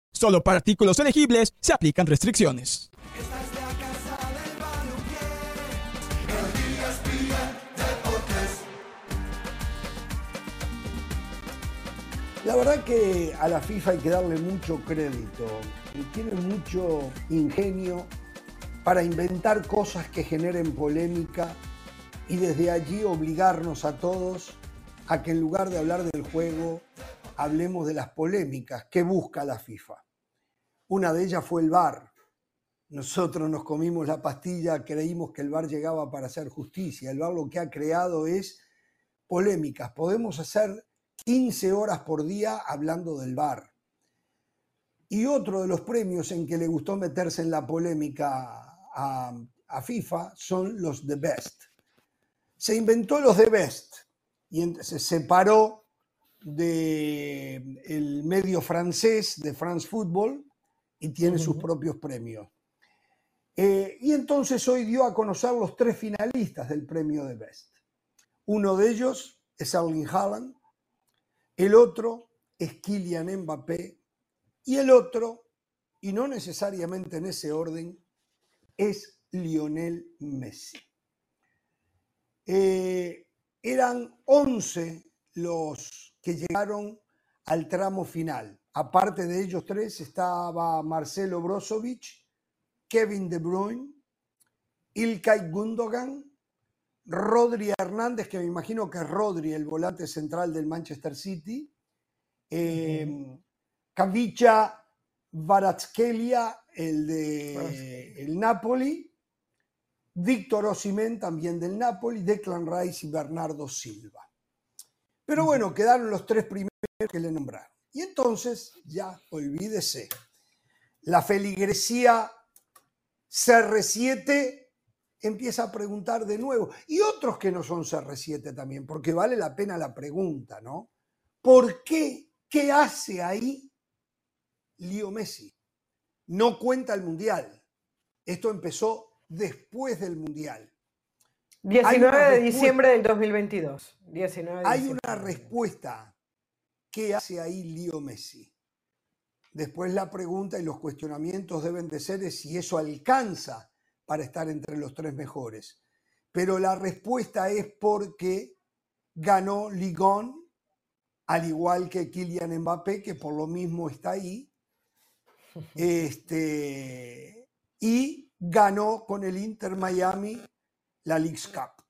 Solo para artículos elegibles se aplican restricciones. La verdad que a la FIFA hay que darle mucho crédito. Tiene mucho ingenio para inventar cosas que generen polémica y desde allí obligarnos a todos a que en lugar de hablar del juego, hablemos de las polémicas que busca la FIFA. Una de ellas fue el VAR. Nosotros nos comimos la pastilla, creímos que el VAR llegaba para hacer justicia. El VAR lo que ha creado es polémicas. Podemos hacer 15 horas por día hablando del VAR. Y otro de los premios en que le gustó meterse en la polémica a, a FIFA son los The Best. Se inventó los The Best y se separó del medio francés de France Football y tiene sus propios premios. Eh, y entonces hoy dio a conocer los tres finalistas del premio de Best. Uno de ellos es Erling Haaland, el otro es Kylian Mbappé y el otro, y no necesariamente en ese orden, es Lionel Messi. Eh, eran 11 los que llegaron al tramo final. Aparte de ellos tres estaba Marcelo Brozovic, Kevin De Bruyne, Ilkay Gundogan, Rodri Hernández, que me imagino que es Rodri, el volante central del Manchester City, eh, Kavicha el de el Napoli, Víctor Osimén, también del Napoli, Declan Rice y Bernardo Silva. Pero bueno, quedaron los tres primeros que le nombraron. Y entonces, ya olvídese, la feligresía CR7 empieza a preguntar de nuevo. Y otros que no son CR7 también, porque vale la pena la pregunta, ¿no? ¿Por qué? ¿Qué hace ahí Lío Messi? No cuenta el Mundial. Esto empezó después del Mundial. 19 de diciembre del 2022. 19 hay una respuesta. ¿Qué hace ahí Lío Messi? Después la pregunta y los cuestionamientos deben de ser si eso alcanza para estar entre los tres mejores. Pero la respuesta es porque ganó Ligón, al igual que Kylian Mbappé, que por lo mismo está ahí. Este, y ganó con el Inter Miami la Leagues Cup.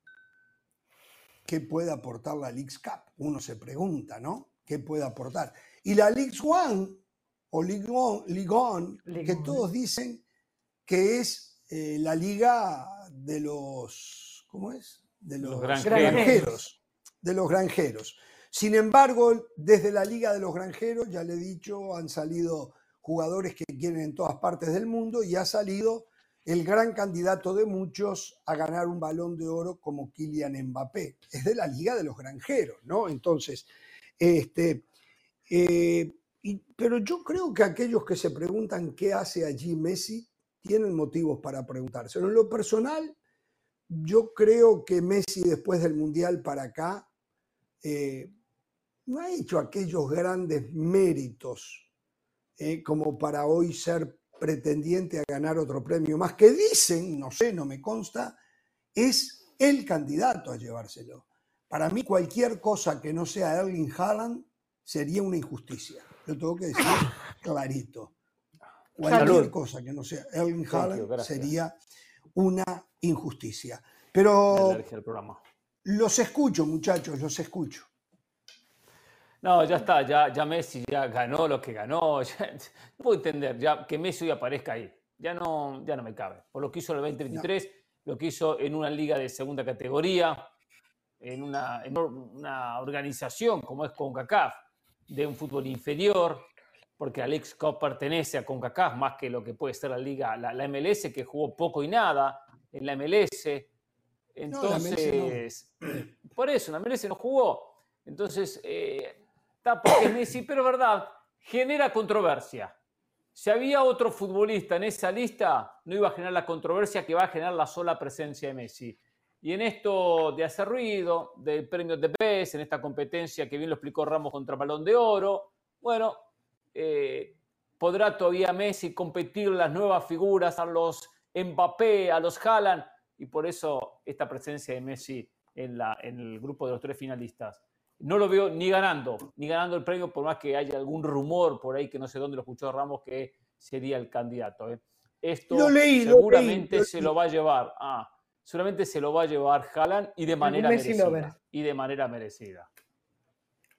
¿Qué puede aportar la Leagues Cup? Uno se pregunta, ¿no? ¿Qué puede aportar? Y la Leagues One o Ligue que todos dicen que es eh, la liga de los, ¿cómo es? De los, granjeros. De los granjeros. Sin embargo, desde la liga de los granjeros, ya le he dicho, han salido jugadores que quieren en todas partes del mundo y ha salido el gran candidato de muchos a ganar un balón de oro como Kylian Mbappé. Es de la Liga de los Granjeros, ¿no? Entonces, este, eh, pero yo creo que aquellos que se preguntan qué hace allí Messi tienen motivos para preguntarse. En lo personal, yo creo que Messi después del Mundial para acá eh, no ha hecho aquellos grandes méritos eh, como para hoy ser pretendiente a ganar otro premio más, que dicen, no sé, no me consta, es el candidato a llevárselo. Para mí cualquier cosa que no sea Erling Haaland sería una injusticia. Lo tengo que decir clarito. Cualquier cosa que no sea Erling Haaland sería una injusticia. Pero los escucho, muchachos, los escucho. No, ya está, ya, ya Messi ya ganó lo que ganó. no puedo entender ya que Messi hoy aparezca ahí. Ya no, ya no me cabe. Por lo que hizo en el 2023, lo que hizo en una liga de segunda categoría, en una, una organización como es CONCACAF, de un fútbol inferior, porque Alex Cup pertenece a CONCACAF más que lo que puede ser la liga, la, MLS, que jugó poco y nada en la MLS. Entonces, por eso, la MLS no jugó. Entonces, eh, está porque es Messi, pero verdad, genera controversia. Si había otro futbolista en esa lista, no iba a generar la controversia que va a generar la sola presencia de Messi. Y en esto de hacer ruido, del premio de PES, en esta competencia que bien lo explicó Ramos contra Balón de Oro, bueno, eh, podrá todavía Messi competir las nuevas figuras, a los Mbappé, a los Haaland, y por eso esta presencia de Messi en, la, en el grupo de los tres finalistas. No lo veo ni ganando, ni ganando el premio, por más que haya algún rumor por ahí que no sé dónde lo escuchó Ramos que sería el candidato. ¿eh? Esto seguramente se lo va a llevar. Ah, seguramente se lo va a llevar Haaland y de manera merecida. Y de manera merecida.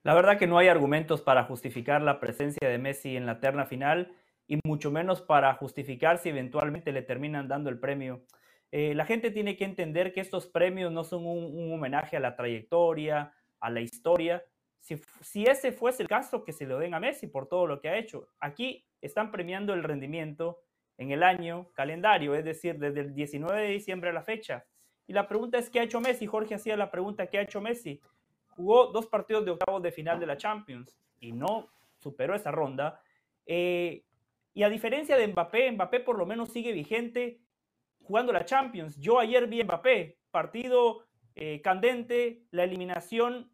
La verdad que no hay argumentos para justificar la presencia de Messi en la terna final y mucho menos para justificar si eventualmente le terminan dando el premio. Eh, la gente tiene que entender que estos premios no son un, homenaje a la trayectoria, a la historia. Si, si, ese fuese el caso, que se lo den a Messi por todo lo que ha hecho. Aquí están premiando el rendimiento en el año calendario, es decir, desde el 19 de diciembre a la fecha. Y la pregunta es, ¿qué ha hecho Messi? Jorge hacía la pregunta, ¿qué ha hecho Messi? jugó dos partidos de octavos de final de la Champions y no superó esa ronda. Eh, y a diferencia de Mbappé, Mbappé por lo menos sigue vigente jugando la Champions. Yo ayer vi Mbappé, partido eh, candente, la eliminación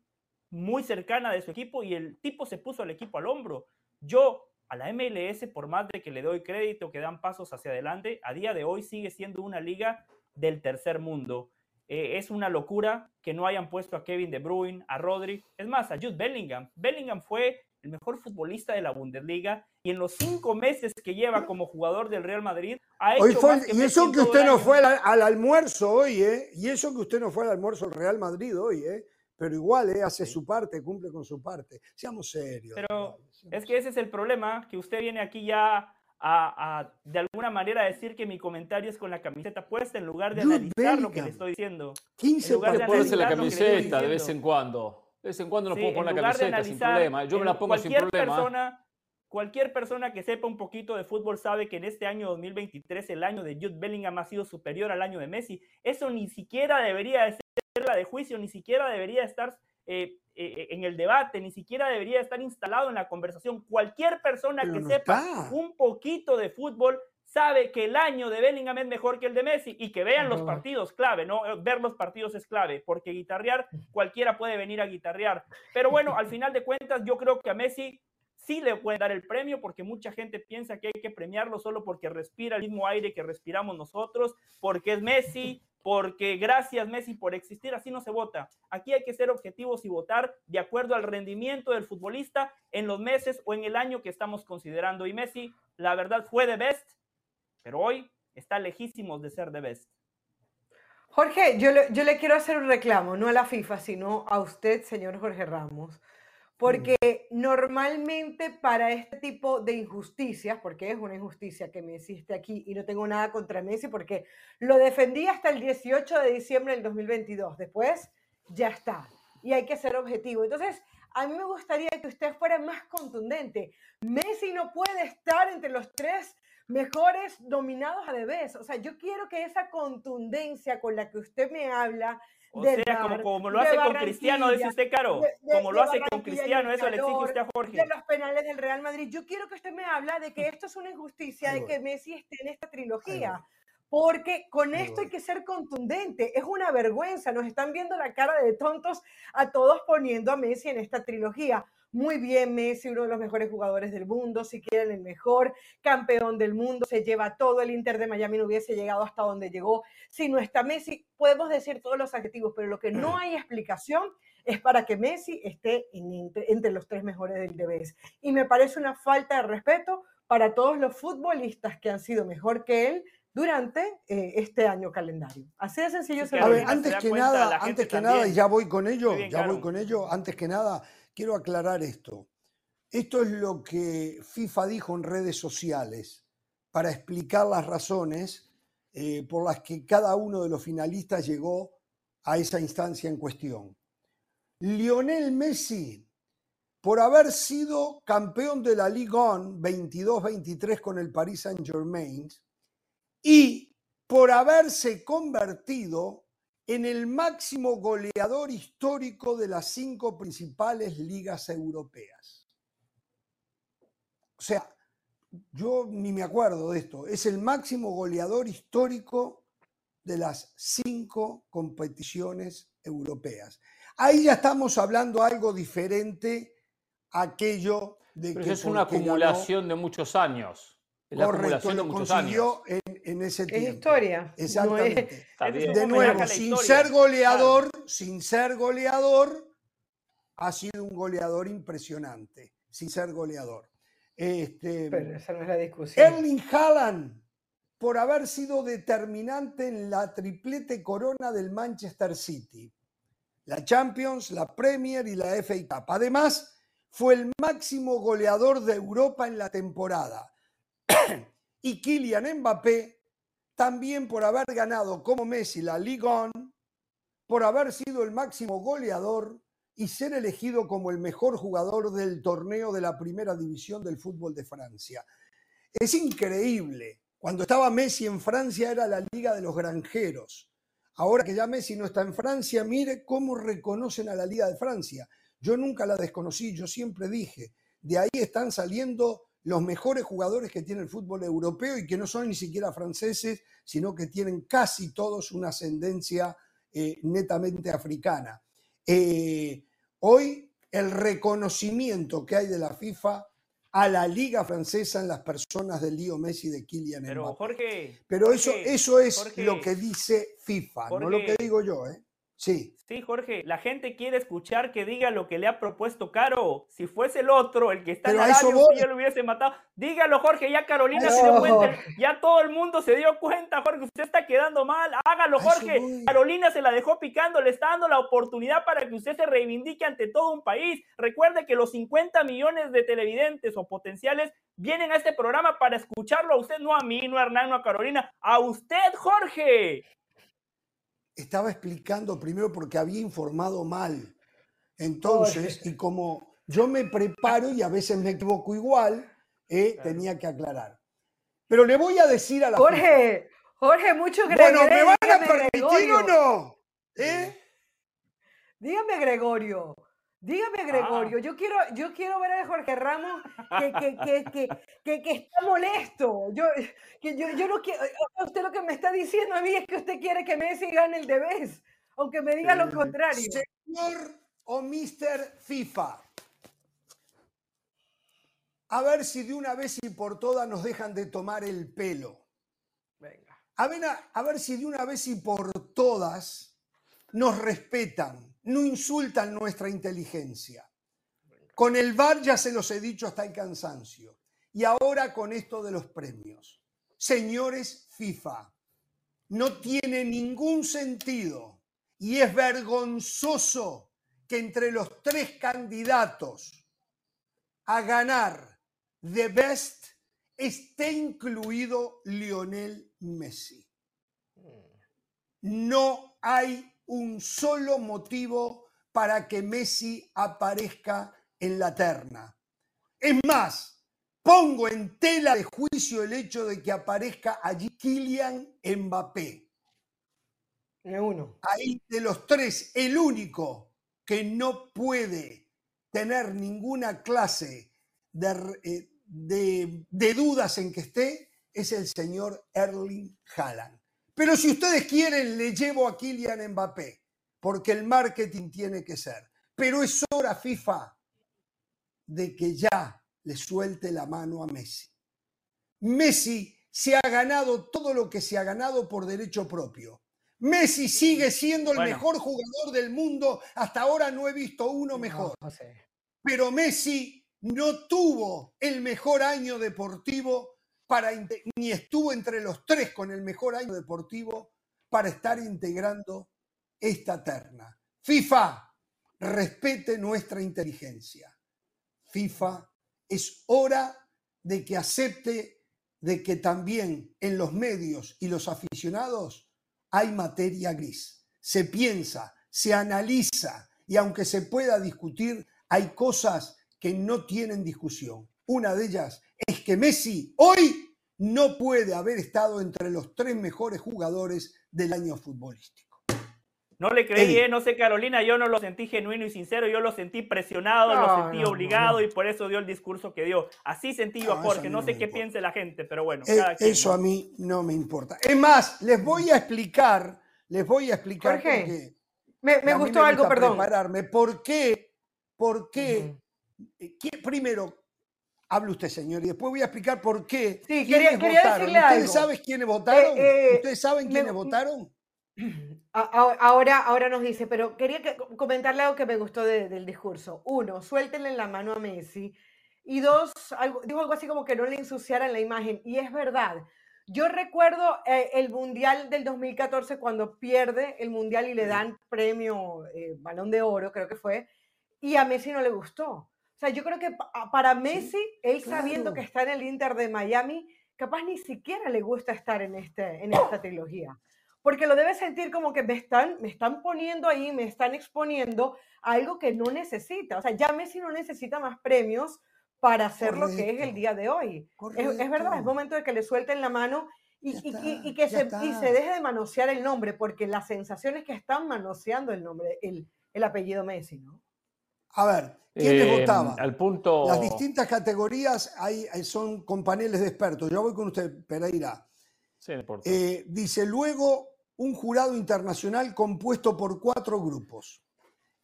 muy cercana de su equipo y el tipo se puso al equipo al hombro. Yo a la MLS, por más de que le doy crédito, que dan pasos hacia adelante, a día de hoy sigue siendo una liga del tercer mundo. Eh, es una locura que no hayan puesto a Kevin De Bruyne, a Rodri, es más, a Jude Bellingham. Bellingham fue el mejor futbolista de la Bundesliga y en los cinco meses que lleva como jugador del Real Madrid ha hecho Y eso que usted no fue al, almuerzo hoy, ¿eh? Y eso que usted no fue al almuerzo del Real Madrid hoy, ¿eh? Pero igual, ¿eh? Hace su parte, cumple con su parte. Seamos serios. Pero es que ese es el problema, que usted viene aquí ya a, de alguna manera decir que mi comentario es con la camiseta puesta en lugar de analizar lo que le estoy diciendo. 15 en lugar de la camiseta de vez en cuando. De vez en cuando no puedo poner la camiseta sin problema. Yo me la pongo sin problema. Persona, cualquier persona que sepa un poquito de fútbol sabe que en este año 2023 el año de Jude Bellingham ha sido superior al año de Messi. Eso ni siquiera debería ser la de juicio, ni siquiera debería estar eh, eh, en el debate, ni siquiera debería estar instalado en la conversación. Cualquier persona que sepa un poquito de fútbol sabe que el año de Bellingham es mejor que el de Messi y que vean los partidos clave, ¿no? Ver los partidos es clave, porque guitarrear, cualquiera puede venir a guitarrear. Pero bueno, al final de cuentas, yo creo que a Messi sí le puede dar el premio porque mucha gente piensa que hay que premiarlo solo porque respira el mismo aire que respiramos nosotros, porque es Messi, porque gracias Messi por existir, así no se vota. Aquí hay que ser objetivos y votar de acuerdo al rendimiento del futbolista en los meses o en el año que estamos considerando. Y Messi, la verdad, fue de best, pero hoy está lejísimo de ser de best. Jorge, yo yo le quiero hacer un reclamo, no a la FIFA, sino a usted, señor Jorge Ramos. Porque normalmente para este tipo de injusticias, porque es una injusticia que me hiciste aquí y no tengo nada contra Messi porque lo defendí hasta el 18 de diciembre del 2022. Después ya está. Y hay que ser objetivo. Entonces, a mí me gustaría que usted fuera más contundente. Messi no puede estar entre los tres mejores dominados a vez. O sea, yo quiero que esa contundencia con la que usted me habla o sea, como, como, lo hace con Cristiano, dice usted, Caro. como lo hace con Cristiano, eso le exige usted a Jorge. De los penales del Real Madrid. Yo quiero que usted me habla de que esto es una injusticia, de que Messi esté en esta trilogía. Porque con esto hay que ser contundente. Es una vergüenza. Nos están viendo la cara de tontos a todos poniendo a Messi en esta trilogía muy bien Messi, uno de los mejores jugadores del mundo, si quieren el mejor campeón del mundo, se lleva todo, el Inter de Miami no hubiese llegado hasta donde llegó. Si no está Messi, podemos decir todos los adjetivos, pero lo que no hay explicación es para que Messi esté entre, los tres mejores del DBS. Y me parece una falta de respeto para todos los futbolistas que han sido mejor que él durante eh, este año calendario. Así de sencillo. se a ver, antes que nada, antes que nada, y ya voy con ello, ya voy con ello, antes que nada, quiero aclarar esto. Esto es lo que FIFA dijo en redes sociales para explicar las razones eh, por las que cada uno de los finalistas llegó a esa instancia en cuestión. Lionel Messi, por haber sido campeón de la Ligue 1 22-23 con el Paris Saint-Germain y por haberse convertido en el máximo goleador histórico de las cinco principales ligas europeas. O sea, yo ni me acuerdo de esto. Es el máximo goleador histórico de las cinco competiciones europeas. Ahí ya estamos hablando algo diferente a aquello de Pero que es una ganó- acumulación de muchos años. Es la Correcto, acumulación de muchos años. consiguió en ese Es tiempo. historia. Exactamente. Es De nuevo, sin ser goleador, sin ser goleador, ha sido un goleador impresionante, sin ser goleador. Este, Pero esa no es la discusión. Erling Haaland, por haber sido determinante en la triplete corona del Manchester City, la Champions, la Premier y la FA Cup. Además, fue el máximo goleador de Europa en la temporada. y Kylian Mbappé, también por haber ganado como Messi la Ligue 1, por haber sido el máximo goleador y ser elegido como el mejor jugador del torneo de la primera división del fútbol de Francia. Es increíble. Cuando estaba Messi en Francia era la Liga de los Granjeros. Ahora que ya Messi no está en Francia, mire cómo reconocen a la Liga de Francia. Yo nunca la desconocí, yo siempre dije, de ahí están saliendo los mejores jugadores que tiene el fútbol europeo y que no son ni siquiera franceses, sino que tienen casi todos una ascendencia eh, netamente africana. Eh, hoy el reconocimiento que hay de la FIFA a la liga francesa en las personas de Leo Messi y de Kylian Pero Mbappé. Jorge. Pero eso, Jorge, eso es Jorge, lo que dice FIFA, no lo que digo yo, ¿eh? Sí. Sí, Jorge, la gente quiere escuchar que diga lo que le ha propuesto Caro. Si fuese el otro, el que está Pero en a la eso radio, voy. usted ya lo hubiese matado. Dígalo, Jorge, ya Carolina se dio cuenta, ya todo el mundo se dio cuenta, Jorge, usted está quedando mal. Hágalo, Jorge. Carolina se la dejó picando, le está dando la oportunidad para que usted se reivindique ante todo un país. Recuerde que los 50 millones de televidentes o potenciales vienen a este programa para escucharlo a usted, no a mí, no a Hernán, no a Carolina, a usted, Jorge. Estaba explicando primero porque había informado mal. Entonces, y como yo me preparo y a veces me equivoco igual, eh, Claro. tenía que aclarar. Pero le voy a decir a la Jorge, Jorge, mucho FIFA, bueno, ¿me van a permitir o no? ¿Eh? Dígame, Gregorio. Dígame, Gregorio. Yo quiero, yo quiero ver a Jorge Ramos que, que, que, que, que- está molesto. Yo, que yo, yo no quiero. Usted lo que me está diciendo a mí es que usted quiere que Messi gane el de vez, aunque me diga lo contrario. Señor o Mr. FIFA, a ver si de una vez y por todas nos dejan de tomar el pelo. Venga. A ver, a, a ver si de una vez y por todas nos respetan, no insultan nuestra inteligencia. Con el VAR ya se los he dicho hasta el cansancio. Y ahora con esto de los premios. Señores FIFA, no tiene ningún sentido y es vergonzoso que entre los tres candidatos a ganar The Best esté incluido Lionel Messi. No hay un solo motivo para que Messi aparezca en la terna. Es más, pongo en tela de juicio el hecho de que aparezca allí Kylian Mbappé. Ni uno. Ahí de los tres, el único que no puede tener ninguna clase de, eh, de- de dudas en que esté es el señor Erling Haaland. Pero si ustedes quieren, le llevo a Kylian Mbappé, porque el marketing tiene que ser. Pero es hora, FIFA, de que ya le suelte la mano a Messi. Messi se ha ganado todo lo que se ha ganado por derecho propio. Messi sigue siendo el Bueno. mejor jugador del mundo. Hasta ahora no he visto uno mejor. No, José. Pero Messi no tuvo el mejor año deportivo ni estuvo entre los tres con el mejor año deportivo para estar integrando esta terna. FIFA, respete nuestra inteligencia. FIFA, es hora de que acepte de que también en los medios y los aficionados hay materia gris. Se piensa, se analiza y aunque se pueda discutir, hay cosas que no tienen discusión. Una de ellas es que Messi hoy no puede haber estado entre los tres mejores jugadores del año futbolístico. No le creí, eh, no sé Carolina, yo no lo sentí genuino y sincero, yo lo sentí presionado, lo sentí obligado y por eso dio el discurso que dio. Así sentí yo a Jorge, no, sé qué piense la gente, pero bueno. Eh, eso a mí no me importa. Es más, les voy a explicar, les voy a explicar Jorge, me, me gustó algo, perdón. Prepararme. ¿Por qué? ¿Por qué? Eh, primero, hable usted, señor, y después voy a explicar por qué. Sí, quería, quería decirle ¿Ustedes saben quiénes votaron? ¿Ustedes saben quiénes votaron? Ahora, ahora nos dice, pero quería comentarle algo que me gustó del discurso. Uno, suéltenle la mano a Messi. Y dos, dijo algo así como que no le ensuciaran la imagen. Y es verdad. Yo recuerdo eh, el Mundial del 2014 cuando pierde el Mundial y le dan premio eh, Balón de Oro, creo que fue, y a Messi no le gustó. O sea, yo creo que para Messi, él sabiendo que está en el Inter de Miami, capaz ni siquiera le gusta estar en, este, en esta trilogía porque lo debe sentir como que me están, me están poniendo ahí, me están exponiendo algo que no necesita. O sea, ya Messi no necesita más premios para hacer lo que es el día de hoy. Es, verdad, es momento de que le suelten la mano y, y, que se, se, deje de manosear el nombre, porque la sensación es que están manoseando el nombre, el, el apellido Messi, ¿no? A ver, ¿quién eh, votaba? Al punto... Las distintas categorías hay, son con paneles de expertos. Yo voy con usted, Pereira. Sí, eh, dice, luego un jurado internacional compuesto por cuatro grupos.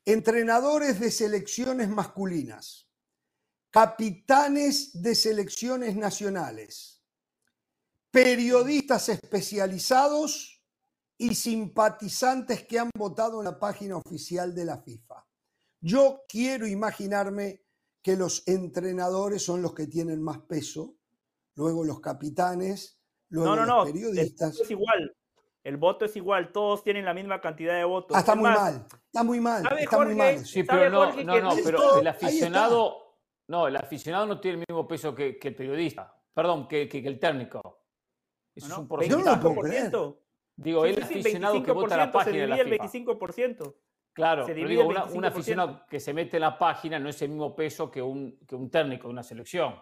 Entrenadores de selecciones masculinas, capitanes de selecciones nacionales, periodistas especializados y simpatizantes que han votado en la página oficial de la FIFA. Yo quiero imaginarme que los entrenadores son los que tienen más peso, luego los capitanes, luego no, no, los periodistas. Es igual. El voto es igual, todos tienen la misma cantidad de votos. Ah, está muy mal, está muy mal, está muy mal. Sí, pero no, no, no, pero el aficionado, no, el aficionado no tiene el mismo peso que, el periodista, perdón, que, el técnico. Eso es un porcentaje. Digo, el aficionado que vota la página de la el 25%. Claro, digo, un aficionado que se mete en la página no es el mismo peso que un, que un técnico de una selección.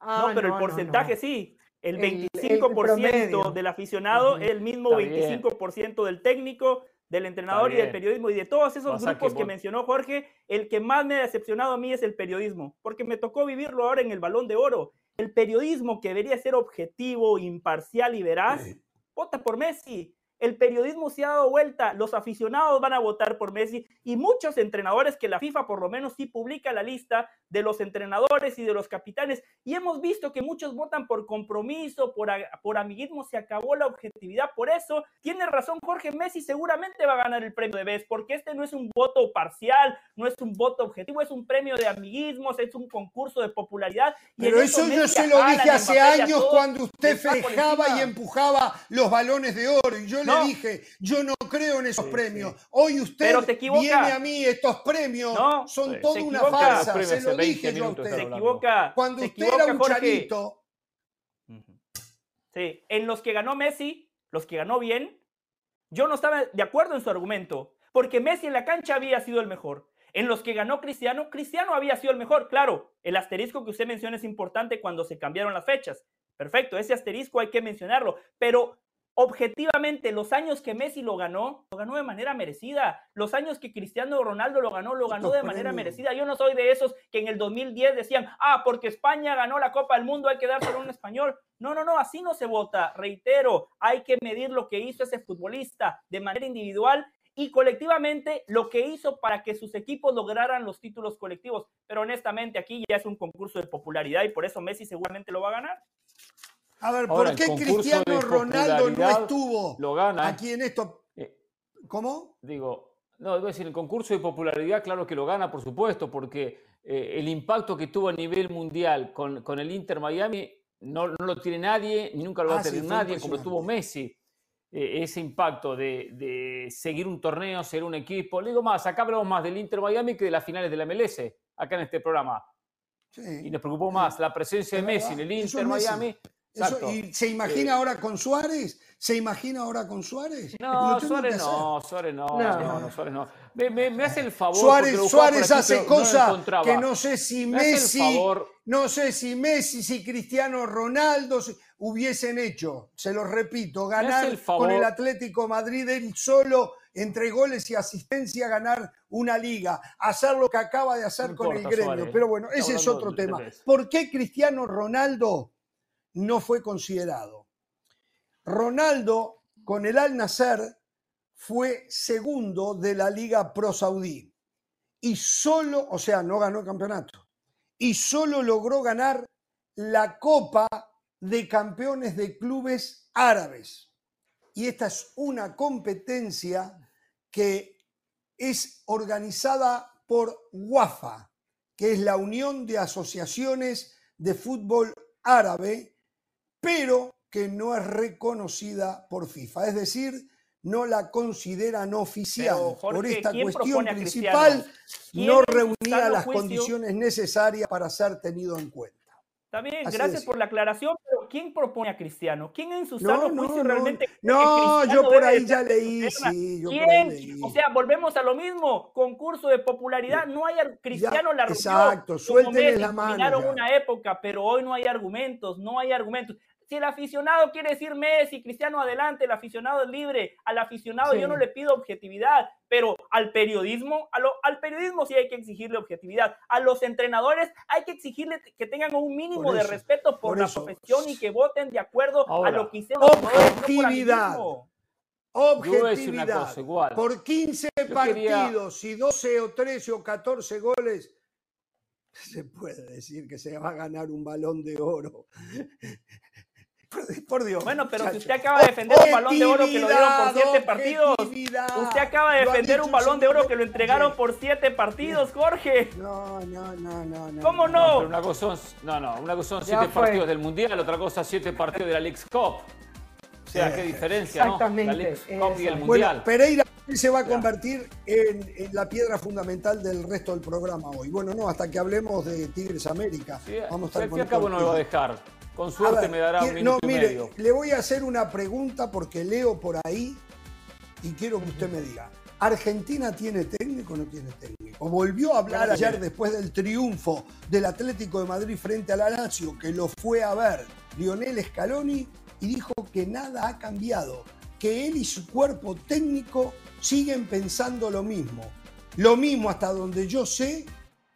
Ah, no, pero el porcentaje sí. El 25% del aficionado es el mismo 25% del técnico, del entrenador y del periodismo. Y de todos esos grupos que, mencionó Jorge, el que más me ha decepcionado a mí es el periodismo, porque me tocó vivirlo ahora en el balón de oro. El periodismo que debería ser objetivo, imparcial y veraz, vota por Messi el periodismo se ha dado vuelta, los aficionados van a votar por Messi y muchos entrenadores que la FIFA por lo menos sí publica la lista de los entrenadores y de los capitanes. Y hemos visto que muchos votan por compromiso, por, por amiguismo, se acabó la objetividad, por eso tiene razón Jorge Messi, seguramente va a ganar el premio de vez porque este no es un voto parcial, no es un voto objetivo, es un premio de amiguismos, es un concurso de popularidad. Pero eso, yo se lo dije hace años cuando usted festejaba y empujaba los balones de oro y yo le dije, yo no creo en esos premios. Hoy usted viene a mí, estos premios son toda una farsa. Se lo dije yo a usted. Se equivoca. Cuando usted era un charito. Sí, en los que ganó Messi, los que ganó bien, yo no estaba de acuerdo en su argumento, porque Messi en la cancha había sido el mejor. En los que ganó Cristiano, Cristiano había sido el mejor. Claro, el asterisco que usted menciona es importante cuando se cambiaron las fechas. Perfecto, ese asterisco hay que mencionarlo, pero objetivamente, los años que Messi lo ganó, lo ganó de manera merecida. Los años que Cristiano Ronaldo lo ganó, lo ganó de manera merecida. Yo no soy de esos que en el 2010 decían, ah, porque España ganó la Copa del Mundo, hay que dárselo a un español. No, no, no, así no se vota. Reitero, hay que medir lo que hizo ese futbolista de manera individual y colectivamente lo que hizo para que sus equipos lograran los títulos colectivos. Pero honestamente aquí ya es un concurso de popularidad y por eso Messi seguramente lo va a ganar. A ver, ¿por qué Cristiano Ronaldo no estuvo lo gana. aquí en esto? Eh, ¿Cómo? Digo, no, debo decir, el concurso de popularidad, claro que lo gana, por supuesto, porque eh, el impacto que tuvo a nivel mundial con, con el Inter Miami no, no, lo tiene nadie, ni nunca lo va a ah, tener nadie, como tuvo Messi. Eh, ese impacto de, de, seguir un torneo, ser un equipo. Le digo más, acá hablamos más del Inter Miami que de las finales de la MLS, acá en este programa. y nos preocupó más la presencia de Messi en el Inter Miami ¿Y se imagina ahora con Suárez? ¿Se imagina ahora con Suárez? No, Suárez no, Suárez no, no, no, Suárez no. Me, hace el favor. Suárez, Suárez hace cosas que no sé si Messi, no sé si Messi, si Cristiano Ronaldo hubiesen hecho. Se lo repito, ganar con el Atlético Madrid él solo entre goles y asistencia ganar una liga, hacer lo que acaba de hacer con el gremio. Pero bueno, ese es otro tema. ¿Por qué Cristiano Ronaldo no fue considerado? Ronaldo con el Al Nasser fue segundo de la Liga Pro Saudí y solo, o sea, no ganó el campeonato, y solo logró ganar la Copa de Campeones de Clubes Árabes. Y esta es una competencia que es organizada por WAFA, que es la Unión de Asociaciones de Fútbol Árabe, pero que no es reconocida por FIFA. Es decir, no la consideran oficial. por esta cuestión principal, no reunía las condiciones necesarias para ser tenido en cuenta. Está bien, gracias por la aclaración, pero ¿quién propone a Cristiano? ¿Quién en su sano juicio realmente No, yo por ahí ya leí, sí, yo ¿Quién? Leí. O sea, volvemos a lo mismo, concurso de popularidad, no hay Cristiano la rompió. Exacto, suéltenle la mano. una época, pero hoy no hay argumentos, no hay argumentos. Si el aficionado quiere decir Messi, Cristiano adelante, el aficionado es libre. Al aficionado yo no le pido objetividad, pero al periodismo, al periodismo sí hay que exigirle objetividad. A los entrenadores hay que exigirle que tengan un mínimo de respeto por, la profesión y que voten de acuerdo a lo que hicieron. Objetividad. Objetividad. Por 15 partidos y 12 o 13 o 14 goles, se puede decir que se va a ganar un balón de oro. Por Dios. Bueno, pero si usted acaba de defender un balón de oro que lo dieron por siete partidos. Usted acaba de defender un balón de oro que lo entregaron por siete partidos, Jorge. No, no, no, no. ¿Cómo no? una cosa no, no, una cosa son siete partidos del Mundial, otra cosa siete partidos de la League Cup. O sea, qué diferencia, Exactamente, ¿no? La League Cup y el Mundial. Bueno, Pereira se va a convertir en, la piedra fundamental del resto del programa hoy. Bueno, no, hasta que hablemos de Tigres América. Vamos a estar con cabo no lo va a dejar. Con suerte me dará un minuto no, mire, Le voy a hacer una pregunta porque leo por ahí y quiero que usted me diga. ¿Argentina tiene técnico o no tiene técnico? Volvió a hablar ayer después del triunfo del Atlético de Madrid frente a la Lazio, que lo fue a ver Lionel Scaloni y dijo que nada ha cambiado, que él y su cuerpo técnico siguen pensando lo mismo. Lo mismo hasta donde yo sé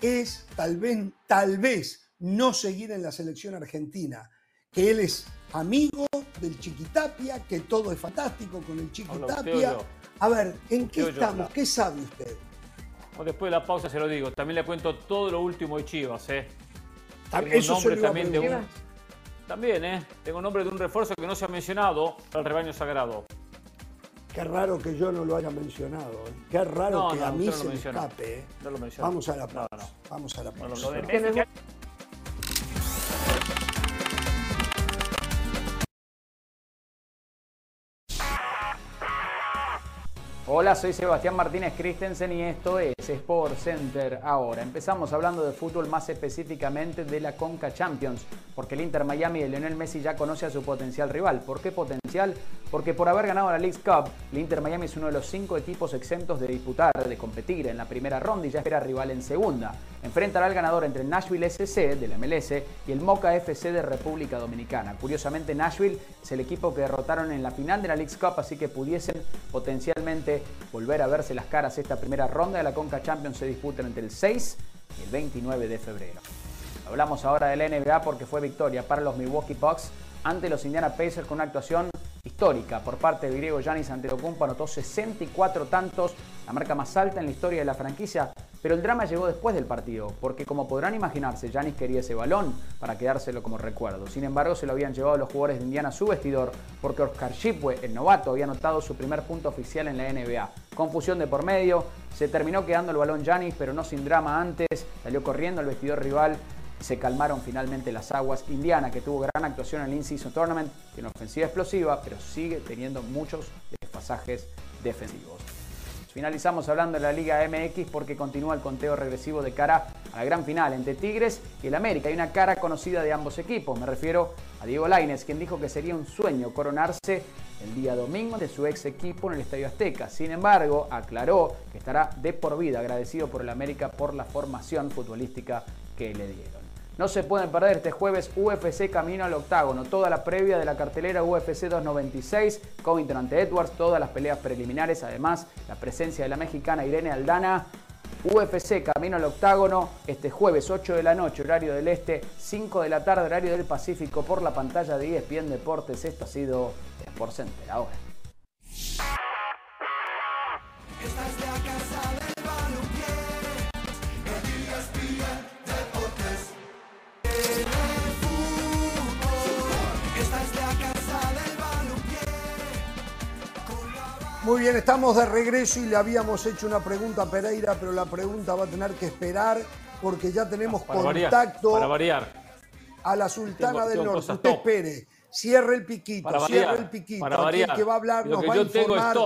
es tal vez, tal vez no seguir en la selección argentina, que él es amigo del Chiquitapia, que todo es fantástico con el Chiquitapia. A ver, ¿en qué estamos? ¿Qué sabe usted? Después de la pausa se lo digo. También le cuento todo lo último de Chivas, ¿eh? Eso nombre también de un, También, ¿eh? Tengo nombre de un refuerzo que no se ha mencionado al rebaño sagrado. Qué raro que yo no lo haya mencionado. ¿eh? Qué raro que a mí se me escape. ¿eh? Vamos a la pausa. Vamos a la pausa. Hola, soy Sebastián Martínez Christensen y esto es Sport Center ahora. Empezamos hablando de fútbol más específicamente de la Conca Champions, porque el Inter Miami de Lionel Messi ya conoce a su potencial rival. ¿Por qué potencial? Porque por haber ganado la League Cup, el Inter Miami es uno de los cinco equipos exentos de disputar, de competir en la primera ronda y ya espera rival en segunda. Enfrentará al ganador entre el Nashville SC de la MLS y el Mocha FC de República Dominicana. Curiosamente, Nashville es el equipo que derrotaron en la final de la League Cup, así que pudiesen potencialmente volver a verse las caras. Esta primera ronda de la Conca Champions se disputa entre el 6 y el 29 de febrero. Hablamos ahora de la NBA porque fue victoria para los Milwaukee Bucks ante los Indiana Pacers con una actuación histórica por parte del griego Giannis Antetokounmpo anotó 64 tantos, la marca más alta en la historia de la franquicia, pero el drama llegó después del partido, porque como podrán imaginarse, Giannis quería ese balón para quedárselo como recuerdo. Sin embargo, se lo habían llevado los jugadores de Indiana a su vestidor, porque Oscar Shipwe, el novato, había anotado su primer punto oficial en la NBA. Confusión de por medio, se terminó quedando el balón Giannis, pero no sin drama antes, salió corriendo al vestidor rival se calmaron finalmente las aguas. Indiana, que tuvo gran actuación en el In-Season Tournament, tiene ofensiva explosiva, pero sigue teniendo muchos desfasajes defensivos. Finalizamos hablando de la Liga MX porque continúa el conteo regresivo de cara a la gran final entre Tigres y el América. Hay una cara conocida de ambos equipos. Me refiero a Diego Laines, quien dijo que sería un sueño coronarse el día domingo de su ex equipo en el Estadio Azteca. Sin embargo, aclaró que estará de por vida agradecido por el América por la formación futbolística que le dieron. No se pueden perder este jueves UFC Camino al Octágono, toda la previa de la cartelera UFC 296, Covington ante Edwards, todas las peleas preliminares, además la presencia de la mexicana Irene Aldana. UFC Camino al Octágono, este jueves 8 de la noche, horario del Este, 5 de la tarde, horario del Pacífico, por la pantalla de ESPN Deportes. Esto ha sido Sport Center ahora. Muy bien, estamos de regreso y le habíamos hecho una pregunta a Pereira, pero la pregunta va a tener que esperar porque ya tenemos Para contacto variar, para variar. a la Sultana Tengo- del tengo Norte. Usted top. espere, cierre el piquito, Para cierre variar, el piquito. para variar. el que va a hablar Lo nos que va a informar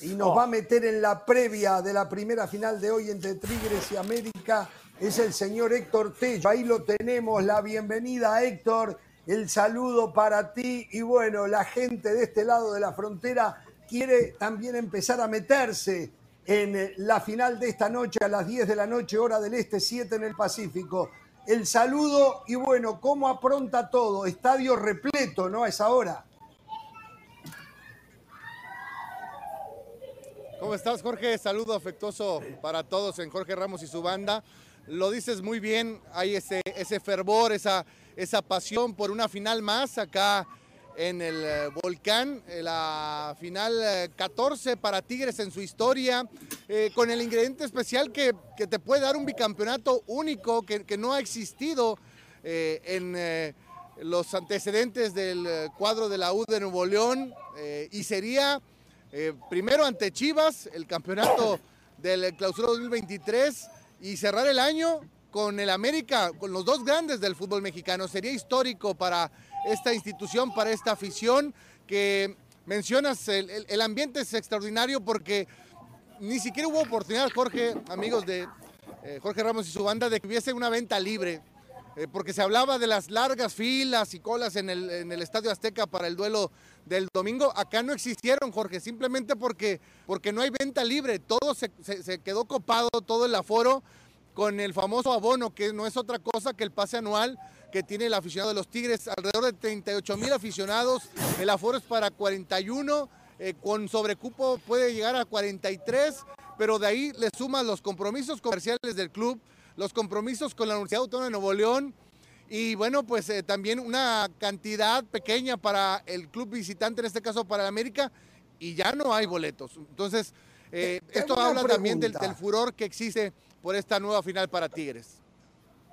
y nos va a meter en la previa de la primera final de hoy entre Tigres y América. Es el señor Héctor Tello. Ahí lo tenemos. La bienvenida, Héctor. El saludo para ti. Y bueno, la gente de este lado de la frontera quiere también empezar a meterse en eh, la final de esta noche a las 10 de la noche, hora del Este, 7 en el Pacífico. El saludo y bueno, cómo apronta todo. Estadio repleto, ¿no? A esa hora. ¿Cómo estás, Jorge? Saludo afectuoso para todos en Jorge Ramos y su banda. Lo dices muy bien, hay ese, ese fervor, esa, esa pasión por una final más acá en el eh, Volcán, eh, la final eh, 14 para Tigres en su historia, eh, con el ingrediente especial que, que te puede dar un bicampeonato único que, que no ha existido eh, en eh, los antecedentes del eh, cuadro de la U de Nuevo León eh, y sería eh, primero ante Chivas, el campeonato del clausura 2023 y cerrar el año con el América, con los dos grandes del fútbol mexicano. Sería histórico para esta institución, para esta afición que mencionas, el, ambiente es extraordinario porque ni siquiera hubo oportunidad, Jorge, amigos de eh, Jorge Ramos y su banda, de que hubiese una venta libre. eh, porque se hablaba de las largas filas y colas en el, Estadio Azteca para el duelo del domingo. Acá no existieron, Jorge, simplemente porque, porque no hay venta libre. Todo se quedó copado, todo el aforo, con el famoso abono, que no es otra cosa que el pase anual que tiene el aficionado de los Tigres. Alrededor de 38 mil aficionados, el aforo es para 41, eh, con sobrecupo puede llegar a 43, pero de ahí le suman los compromisos comerciales del club, los compromisos con la Universidad Autónoma de Nuevo León y bueno, pues eh, también una cantidad pequeña para el club visitante, en este caso para el América, y ya no hay boletos. Entonces, eh, esto habla también del furor que existe por esta nueva final para Tigres.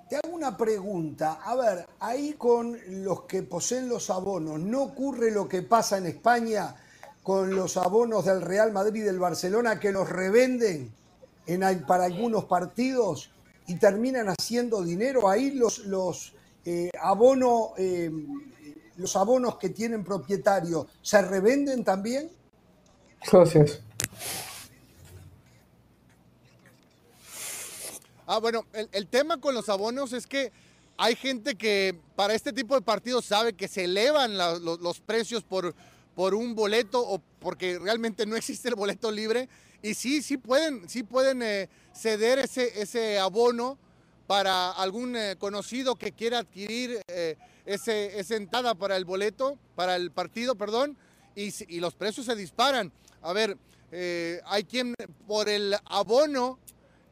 Te hago una pregunta. A ver, ahí con los que poseen los abonos, ¿no ocurre lo que pasa en España con los abonos del Real Madrid y del Barcelona que los revenden en, para algunos partidos y terminan haciendo dinero? Ahí los, los, eh, abono, eh, los abonos que tienen propietario, ¿se revenden también? Gracias. Ah, bueno, el, tema con los abonos es que hay gente que para este tipo de partidos sabe que se elevan los precios por, por un boleto o porque realmente no existe el boleto libre y sí, sí pueden, sí pueden eh, ceder ese, ese abono para algún eh, conocido que quiera adquirir eh, ese, esa entrada para el boleto, para el partido, perdón, y, los precios se disparan. A ver, hay quien por el abono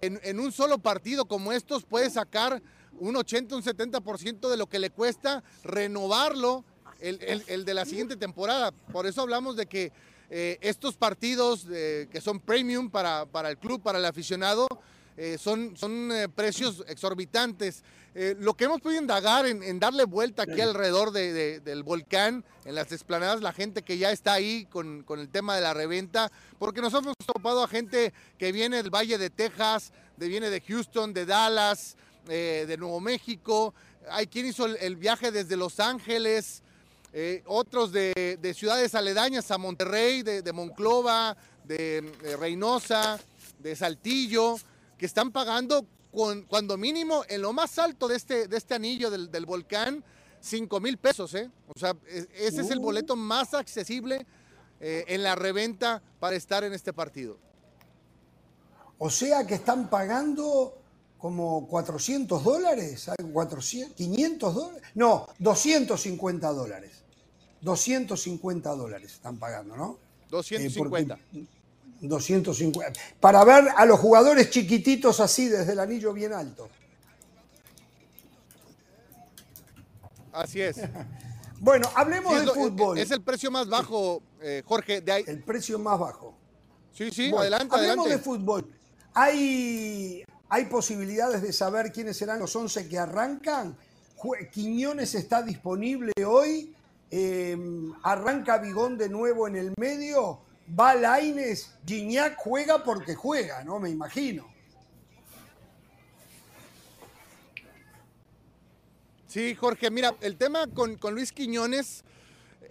en, un solo partido como estos puede sacar un 80, un 70% de lo que le cuesta renovarlo el, el- el de la siguiente temporada. Por eso hablamos de que eh, estos partidos eh, que son premium para, para el club, para el aficionado, eh, son, son eh, precios exorbitantes. Eh, lo que hemos podido indagar en, en darle vuelta aquí alrededor de- de- del volcán, en las esplanadas, la gente que ya está ahí con, con el tema de la reventa, porque nos hemos topado a gente que viene del Valle de Texas, de, viene de Houston, de Dallas, de Nuevo México, hay quien hizo el, el viaje desde Los Ángeles, eh, otros de, de ciudades aledañas a Monterrey, de, de Monclova, de, de Reynosa, de Saltillo, que están pagando con, cuando mínimo en lo más alto de este, de este anillo del, del volcán, 5 mil pesos. ¿eh? O sea, es- ese es el Uh. boleto más accesible eh, en la reventa para estar en este partido. O sea que están pagando como 400 dólares, 400, 500 dólares, no, 250 dólares. 250 dólares están pagando, ¿no? 250. Eh, 250. Para ver a los jugadores chiquititos así desde el anillo bien alto. Así es. bueno, hablemos Sí, de fútbol. Es el precio más bajo, eh, Jorge. De ahí. El precio más bajo. Sí, sí, Bueno, adelante, hablemos adelante. de fútbol. ¿Hay, ¿Hay posibilidades de saber quiénes serán los 11 que arrancan? Quiñones está disponible hoy. eh, arranca Bigón de nuevo en el medio. Va Laines. Gignac juega porque juega, ¿no? Me imagino. Sí, Jorge, mira, el tema con, con Luis Quiñones,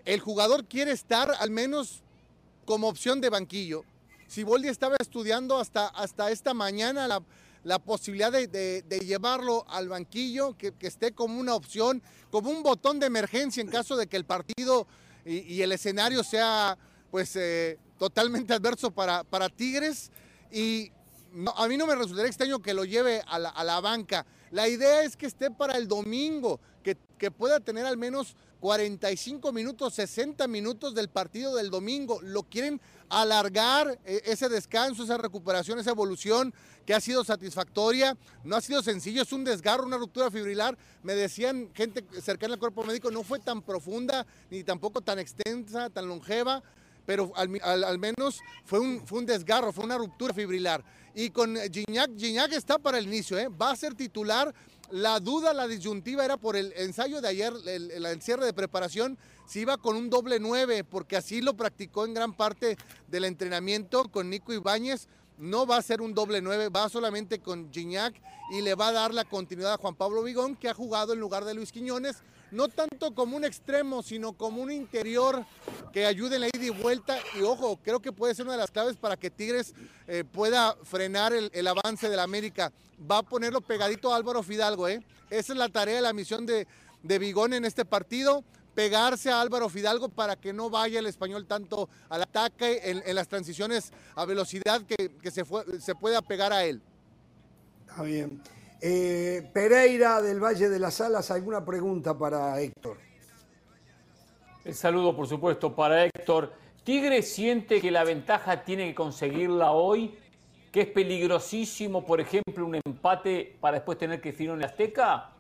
el jugador quiere estar al menos como opción de banquillo. Siboldi estaba estudiando hasta, hasta esta mañana la, la posibilidad de, de- llevarlo al banquillo, que, que esté como una opción, como un botón de emergencia en caso de que el partido y, y el escenario sea pues eh, totalmente adverso para, para Tigres. Y a mí no me resultaría extraño que lo lleve a la, a la banca. La idea es que esté para el domingo, que, que pueda tener al menos 45 minutos, 60 minutos del partido del domingo. Lo quieren alargar eh, ese descanso, esa recuperación, esa evolución que ha sido satisfactoria. No ha sido sencillo, es un desgarro, una ruptura fibrilar. Me decían gente cercana al cuerpo médico, no fue tan profunda ni tampoco tan extensa, tan longeva pero al, menos fue un, desgarro, fue una ruptura fibrilar. Y con Gignac, Gignac está para el inicio, ¿eh? va a ser titular. La duda, la disyuntiva era por el ensayo de ayer, el, el- el cierre de preparación, si iba con un doble nueve, porque así lo practicó en gran parte del entrenamiento con Nico Ibáñez. No va a ser un doble nueve, va solamente con Gignac y le va a dar la continuidad a Juan Pablo Vigón, que ha jugado en lugar de Luis Quiñones, no tanto como un extremo, sino como un interior que ayude en la ida y vuelta. Y ojo, creo que puede ser una de las claves para que Tigres eh, pueda frenar el, avance del América. Va a ponerlo pegadito a Álvaro Fidalgo, ¿eh? Esa es la tarea, la misión de, de en este partido. Pegarse a Álvaro Fidalgo para que no vaya el español tanto al ataque en, las transiciones a velocidad que, se, fue- pueda pegar a él. Está bien. Eh, Pereira del Valle de las Alas, ¿alguna pregunta para Héctor? El saludo, por supuesto, para Héctor. ¿Tigre siente que la ventaja tiene que conseguirla hoy? ¿Que es peligrosísimo, por ejemplo, un empate para después tener que definir en la Azteca?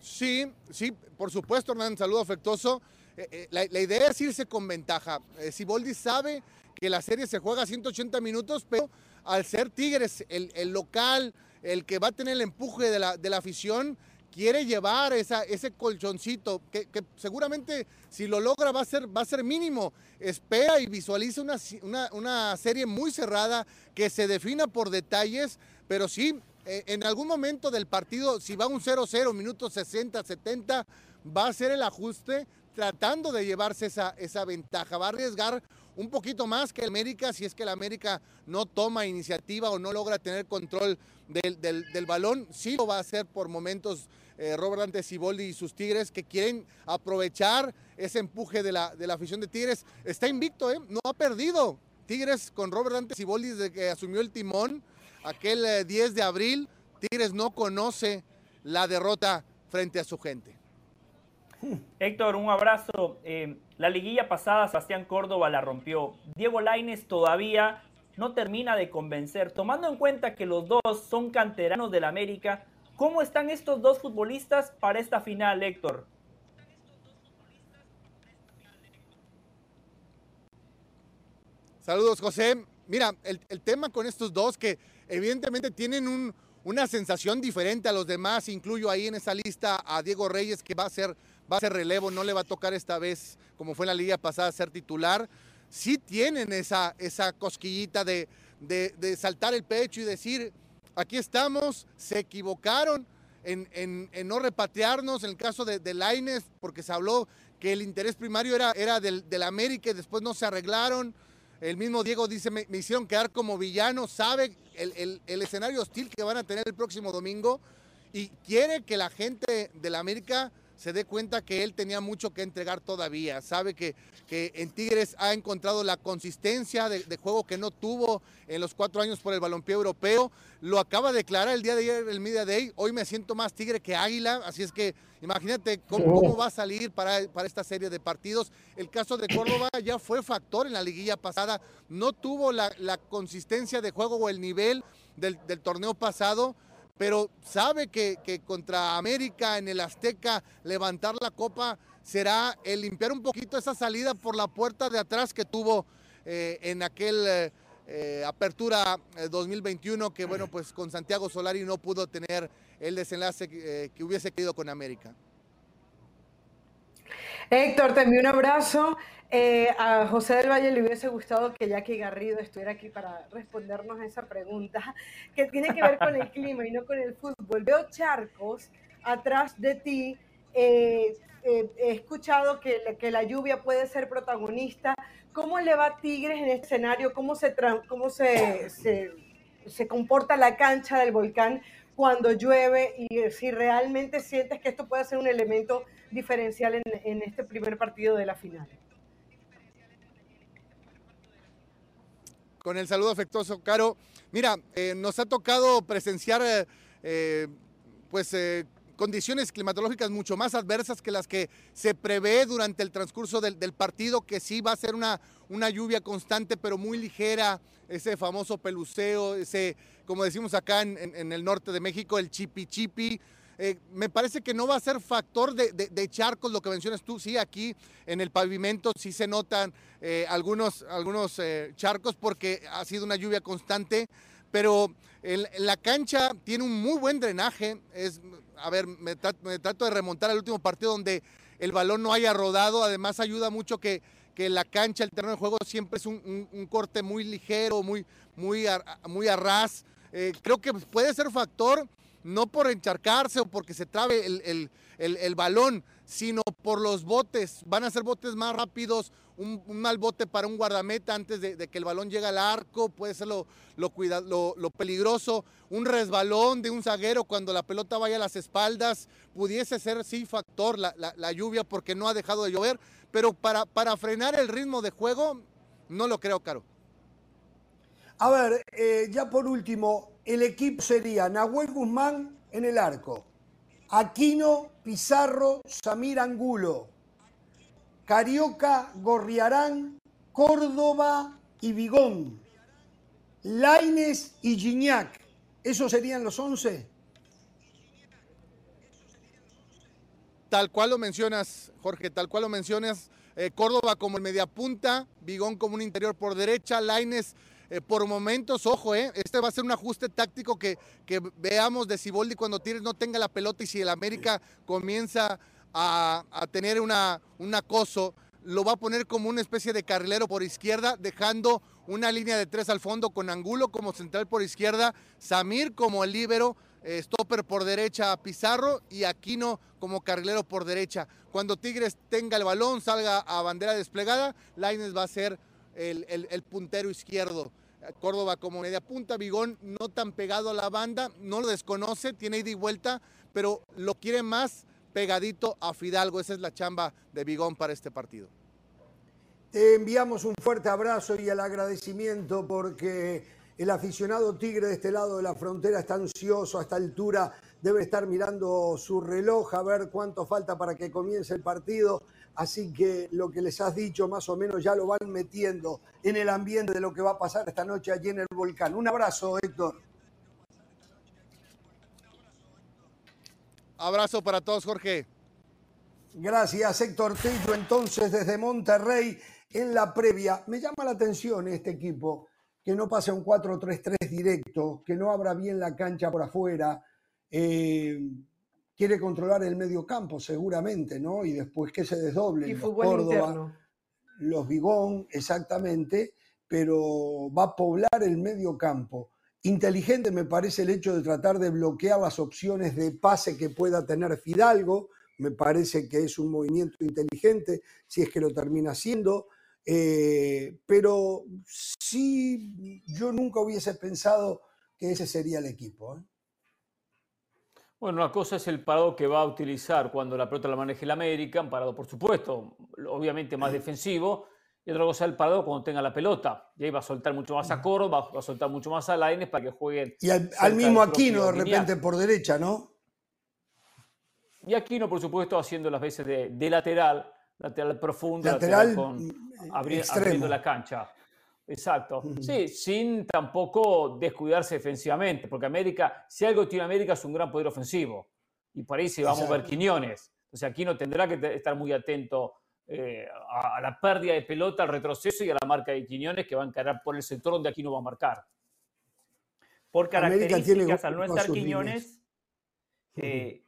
Sí, sí, por supuesto, Hernán, saludo afectuoso. Eh, eh, la, la idea es irse con ventaja. Eh, Siboldi sabe que la serie se juega a 180 minutos, pero al ser Tigres el, el local, el que va a tener el empuje de la, de la afición, quiere llevar esa, ese colchoncito, que, que seguramente si lo logra va a ser, va a ser mínimo. Espera y visualiza una, una, una serie muy cerrada, que se defina por detalles, pero sí, eh, en algún momento del partido, si va un 0-0, minutos 60, 70, va a ser el ajuste tratando de llevarse esa, esa ventaja. Va a arriesgar un poquito más que el América si es que el América no toma iniciativa o no logra tener control del, del- balón. Sí lo va a hacer por momentos eh, Robert Dante Siboldi y sus Tigres que quieren aprovechar ese empuje de la, de la afición de Tigres. Está invicto, ¿eh? no ha perdido. Tigres con Robert Dante Siboldi desde que asumió el timón aquel eh, 10 de abril. Tigres no conoce la derrota frente a su gente. Héctor, un abrazo. Eh, la liguilla pasada, Sebastián Córdoba la rompió. Diego Laines todavía no termina de convencer. Tomando en cuenta que los dos son canteranos del América, ¿cómo están estos dos futbolistas para esta final, Héctor? Saludos, José. Mira, el, tema con estos dos que evidentemente tienen un- una sensación diferente a los demás, incluyo ahí en esa lista a Diego Reyes que va a ser, va a ser relevo, no le va a tocar esta vez, como fue en la liga pasada, ser titular. Sí tienen esa, esa cosquillita de, de- saltar el pecho y decir, aquí estamos, se equivocaron en, en- no repatriarnos, en el caso de, de Lainez, porque se habló que el interés primario era, era del, del América y después no se arreglaron. El mismo Diego dice, me, hicieron quedar como villano, sabe el, el- el escenario hostil que van a tener el próximo domingo y quiere que la gente de la América se dé cuenta que él tenía mucho que entregar todavía. Sabe que, que en Tigres ha encontrado la consistencia de, juego que no tuvo en los cuatro años por el balompié europeo. Lo acaba de declarar el día de ayer el Media Day. Hoy me siento más Tigre que Águila. Así es que imagínate cómo, va a salir para, para esta serie de partidos. El caso de Córdoba ya fue factor en la liguilla pasada. No tuvo la, consistencia de juego o el nivel del, del torneo pasado pero sabe que, contra América en el Azteca levantar la copa será el limpiar un poquito esa salida por la puerta de atrás que tuvo eh, en aquel eh, eh, apertura 2021 que bueno pues con Santiago Solari no pudo tener el desenlace que hubiese querido con América. Héctor, te envío un abrazo. Eh, a José del Valle le hubiese gustado que Jackie Garrido estuviera aquí para respondernos esa pregunta, que tiene que ver con el clima y no con el fútbol. Veo charcos atrás de ti. Eh, eh, he escuchado que, que, la lluvia puede ser protagonista. ¿Cómo le va a Tigres en este escenario? ¿Cómo, se, cómo se, se comporta la cancha del volcán cuando llueve? Y si realmente sientes que esto puede ser un elemento diferencial en, este primer partido de la final. con el saludo afectuoso, Caro. Mira, eh, nos ha tocado presenciar eh, eh, pues condiciones climatológicas mucho más adversas que las que se prevé durante el transcurso del, partido, que sí va a ser una, una lluvia constante, pero muy ligera, ese famoso peluceo, ese, como decimos acá en, el norte de México, el chipi chipi, eh, me parece que no va a ser factor de, charcos, lo que mencionas tú. Sí, aquí en el pavimento sí se notan eh, algunos, algunos eh, charcos porque ha sido una lluvia constante, pero la cancha tiene un muy buen drenaje. Es, a ver, me, trato de remontar al último partido donde el balón no haya rodado. Además, ayuda mucho que, que la cancha, el terreno de juego siempre es un, corte muy ligero, muy, muy, muy a ras. Creo que puede ser factor no por encharcarse o porque se trabe el, balón, sino por los botes. Van a ser botes más rápidos, un, mal bote para un guardameta antes de, que el balón llegue al arco, puede ser lo, lo, peligroso. Un resbalón de un zaguero cuando la pelota vaya a las espaldas, pudiese ser sí factor la, lluvia porque no ha dejado de llover, pero para, para frenar el ritmo de juego, no lo creo, Caro. A ver, eh, ya por último, el equipo sería Nahuel Guzmán en el arco, Aquino, Pizarro, Samir Angulo, Carioca, Gorriarán, Córdoba y Vigón, Laines y Gignac. ¿Esos serían los 11? Tal cual lo mencionas, Jorge, tal cual lo mencionas. Eh, Córdoba como el mediapunta, Vigón como un interior por derecha, Laines eh, por momentos, ojo, eh, este va a ser un ajuste táctico que, veamos de Ciboldi cuando Tigres no tenga la pelota y si el América comienza a, tener una, un acoso, lo va a poner como una especie de carrilero por izquierda, dejando una línea de tres al fondo con Angulo como central por izquierda, Samir como el líbero, eh, stopper por derecha Pizarro y Aquino como carrilero por derecha. Cuando Tigres tenga el balón, salga a bandera desplegada, Laines va a ser el, puntero izquierdo. Córdoba como media punta, Vigón no tan pegado a la banda, no lo desconoce, tiene ida y vuelta, pero lo quiere más pegadito a Fidalgo. Esa es la chamba de Vigón para este partido. Te enviamos un fuerte abrazo y el agradecimiento porque el aficionado tigre de este lado de la frontera está ansioso a esta altura, debe estar mirando su reloj a ver cuánto falta para que comience el partido Así que lo que les has dicho más o menos ya lo van metiendo en el ambiente de lo que va a pasar esta noche allí en el volcán. Un abrazo, Héctor. Abrazo para todos, Jorge. Gracias, Héctor Tello. Entonces, desde Monterrey, en la previa, me llama la atención este equipo, que no pase un 4-3-3 directo, que no abra bien la cancha por afuera. Eh, quiere controlar el medio campo, seguramente, ¿no? Y después que se desdoble. los Córdoba, los Bigón, exactamente, pero va a poblar el medio campo. Inteligente me parece el hecho de tratar de bloquear las opciones de pase que pueda tener Fidalgo. Me parece que es un movimiento inteligente, si es que lo termina haciendo. Eh, pero sí, yo nunca hubiese pensado que ese sería el equipo. ¿eh? Bueno, una cosa es el parado que va a utilizar cuando la pelota la maneje el América, un parado por supuesto, obviamente más defensivo, y otra cosa es el parado cuando tenga la pelota. Y ahí va a soltar mucho más a Córdoba, va a soltar mucho más a Laines para que jueguen. Y al, mismo Aquino de repente por derecha, ¿no? Y Aquino, por supuesto, haciendo las veces de, lateral, lateral profundo, lateral, con, mm, abriendo la cancha. Exacto. Sí, sin tampoco descuidarse defensivamente, porque América, si algo tiene América es un gran poder ofensivo. Y por ahí se va a mover Quiñones. O sea, Aquino tendrá que estar muy atento eh, a, la pérdida de pelota, al retroceso y a la marca de Quiñones que va a encarar por el sector donde aquí no va a marcar. Por características, al no estar Quiñones, eh,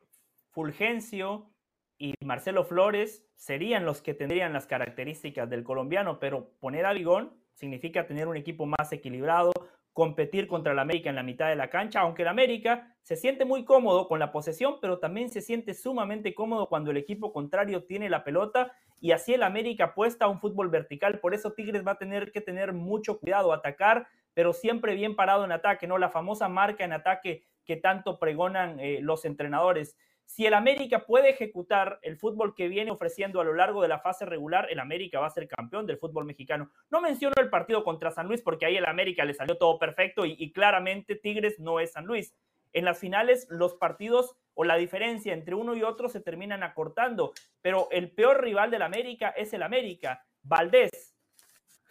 Fulgencio y Marcelo Flores serían los que tendrían las características del colombiano, pero poner a Vigón significa tener un equipo más equilibrado, competir contra el América en la mitad de la cancha, aunque el América se siente muy cómodo con la posesión, pero también se siente sumamente cómodo cuando el equipo contrario tiene la pelota y así el América apuesta a un fútbol vertical, por eso Tigres va a tener que tener mucho cuidado, atacar, pero siempre bien parado en ataque, ¿no? La famosa marca en ataque que tanto pregonan eh, los entrenadores. Si el América puede ejecutar el fútbol que viene ofreciendo a lo largo de la fase regular, el América va a ser campeón del fútbol mexicano. No menciono el partido contra San Luis porque ahí el América le salió todo perfecto y, claramente Tigres no es San Luis. En las finales los partidos o la diferencia entre uno y otro se terminan acortando, pero el peor rival del América es el América. Valdés,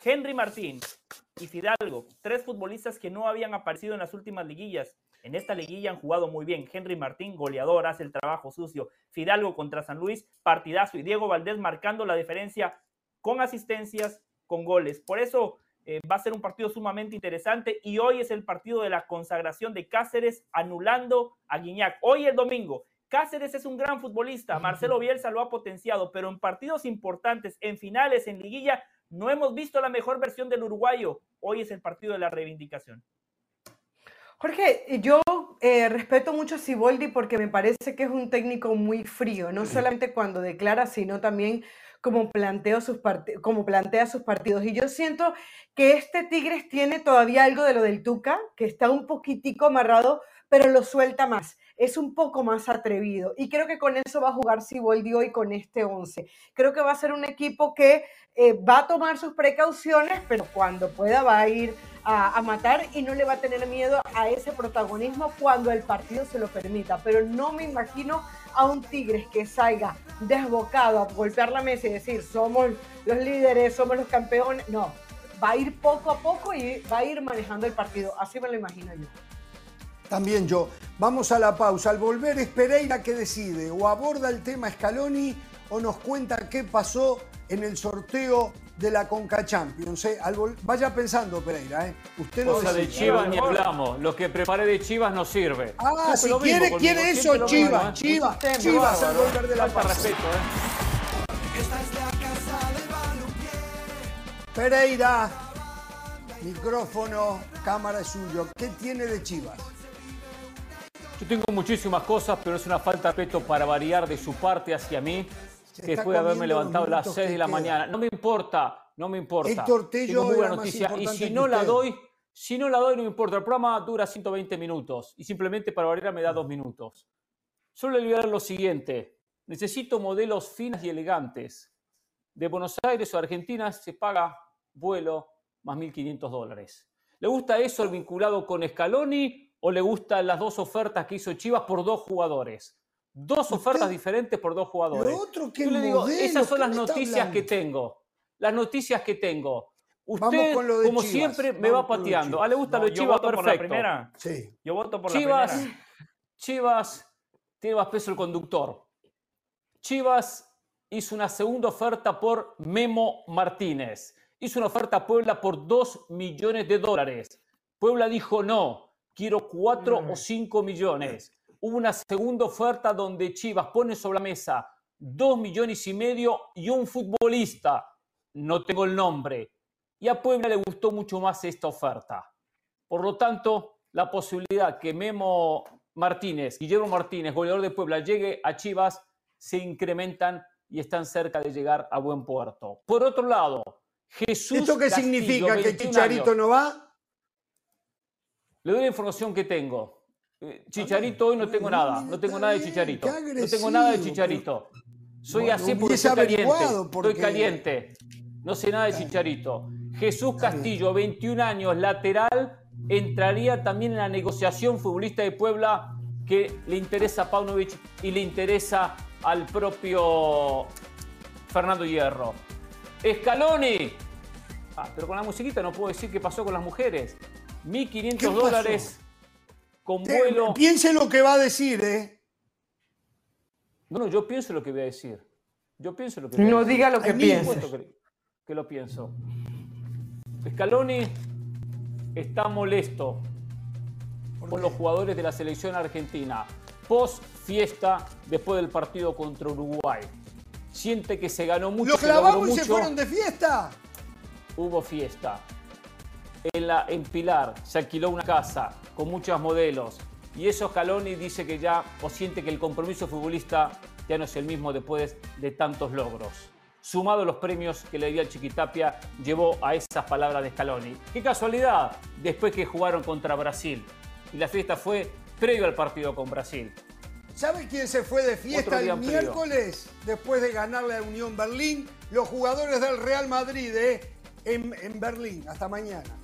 Henry Martín y Fidalgo, tres futbolistas que no habían aparecido en las últimas liguillas. En esta liguilla han jugado muy bien. Henry Martín, goleador, hace el trabajo sucio. Fidalgo contra San Luis, partidazo. Y Diego Valdés marcando la diferencia con asistencias, con goles. Por eso eh, va a ser un partido sumamente interesante. Y hoy es el partido de la consagración de Cáceres anulando a Guiñac. Hoy el domingo. Cáceres es un gran futbolista. Marcelo Bielsa lo ha potenciado, pero en partidos importantes, en finales, en liguilla, no hemos visto la mejor versión del uruguayo. Hoy es el partido de la reivindicación. Jorge, yo eh, respeto mucho a Siboldi porque me parece que es un técnico muy frío, no solamente cuando declara, sino también como, planteo sus como plantea sus partidos. Y yo siento que este Tigres tiene todavía algo de lo del Tuca, que está un poquitico amarrado, pero lo suelta más es un poco más atrevido. Y creo que con eso va a jugar Siboldi hoy con este 11. Creo que va a ser un equipo que eh, va a tomar sus precauciones, pero cuando pueda va a ir a, matar y no le va a tener miedo a ese protagonismo cuando el partido se lo permita. Pero no me imagino a un Tigres que salga desbocado a golpear la mesa y decir, somos los líderes, somos los campeones. No, va a ir poco a poco y va a ir manejando el partido. Así me lo imagino yo. También yo. Vamos a la pausa. Al volver es Pereira que decide o aborda el tema Scaloni o nos cuenta qué pasó en el sorteo de la Conca Champions. ¿eh? Vaya pensando, Pereira. ¿eh? Usted no o sea, de Chivas ni hablamos. Lo que preparé de Chivas no sirve. Ah, si quiere, quiere eso, Chivas. Chivas, Chivas, al volver de la pausa. respeto, ¿eh? Pereira, micrófono, cámara es suyo. ¿Qué tiene de Chivas? Yo tengo muchísimas cosas, pero es una falta de respeto para variar de su parte hacia mí, que después de haberme levantado a las 6 de la mañana. No me importa, no me importa. Héctor Tello muy buena noticia. Y si no la doy, si no la doy, no me importa. El programa dura 120 minutos y simplemente para variar me da dos minutos. Solo le voy a dar lo siguiente. Necesito modelos finas y elegantes. De Buenos Aires o Argentina se paga vuelo más 1.500 dólares. ¿Le gusta eso vinculado con Scaloni o le gustan las dos ofertas que hizo Chivas por dos jugadores? Dos ofertas diferentes por dos jugadores. otro que Yo le digo, esas son las noticias que tengo. Las noticias que tengo. Usted, como siempre, me va pateando. Ah, le gusta lo de Chivas, perfecto. Por la primera. Sí. Yo voto por Chivas, la primera. Chivas tiene más peso el conductor. Chivas hizo una segunda oferta por Memo Martínez. Hizo una oferta a Puebla por 2 millones de dólares. Puebla dijo no quiero cuatro o cinco millones. Hubo una segunda oferta donde Chivas pone sobre la mesa dos millones y medio y un futbolista, no tengo el nombre. Y a Puebla le gustó mucho más esta oferta. Por lo tanto, la posibilidad que Memo Martínez, Guillermo Martínez, goleador de Puebla, llegue a Chivas, se incrementan y están cerca de llegar a buen puerto. Por otro lado, Jesús. ¿Esto qué significa? ¿Que Chicharito no va? Le doy la información que tengo. Eh, Chicharito hoy no tengo nada, no tengo nada de Chicharito. No tengo nada de Chicharito. Soy así porque estoy caliente. Estoy caliente. No sé nada de Chicharito. Jesús Castillo, 21 años, lateral, entraría también en la negociación futbolista de Puebla que le interesa a Paunovic y le interesa al propio Fernando Hierro. Escaloni. Ah, pero con la musiquita no puedo decir qué pasó con las mujeres. 1.500 dólares con vuelo. Piense lo que va a decir, ¿eh? No, no, yo pienso lo que voy a decir. Yo pienso lo que No diga lo que piensa. Que, que lo pienso. Scaloni está molesto con los jugadores de la selección argentina. Post fiesta después del partido contra Uruguay. Siente que se ganó mucho. ¿Los clavamos y se fueron de fiesta? Hubo fiesta. En, la, en Pilar se alquiló una casa con muchos modelos. Y eso Scaloni dice que ya, o siente que el compromiso futbolista ya no es el mismo después de tantos logros sumado a los premios que le dio al Chiquitapia, llevó a esas palabras de Scaloni. Qué casualidad, después que jugaron contra Brasil. Y la fiesta fue previo al partido con Brasil. ¿Sabe quién se fue de fiesta el miércoles después de ganarle a Unión Berlín? Los jugadores del Real Madrid ¿eh? en, en Berlín. Hasta mañana.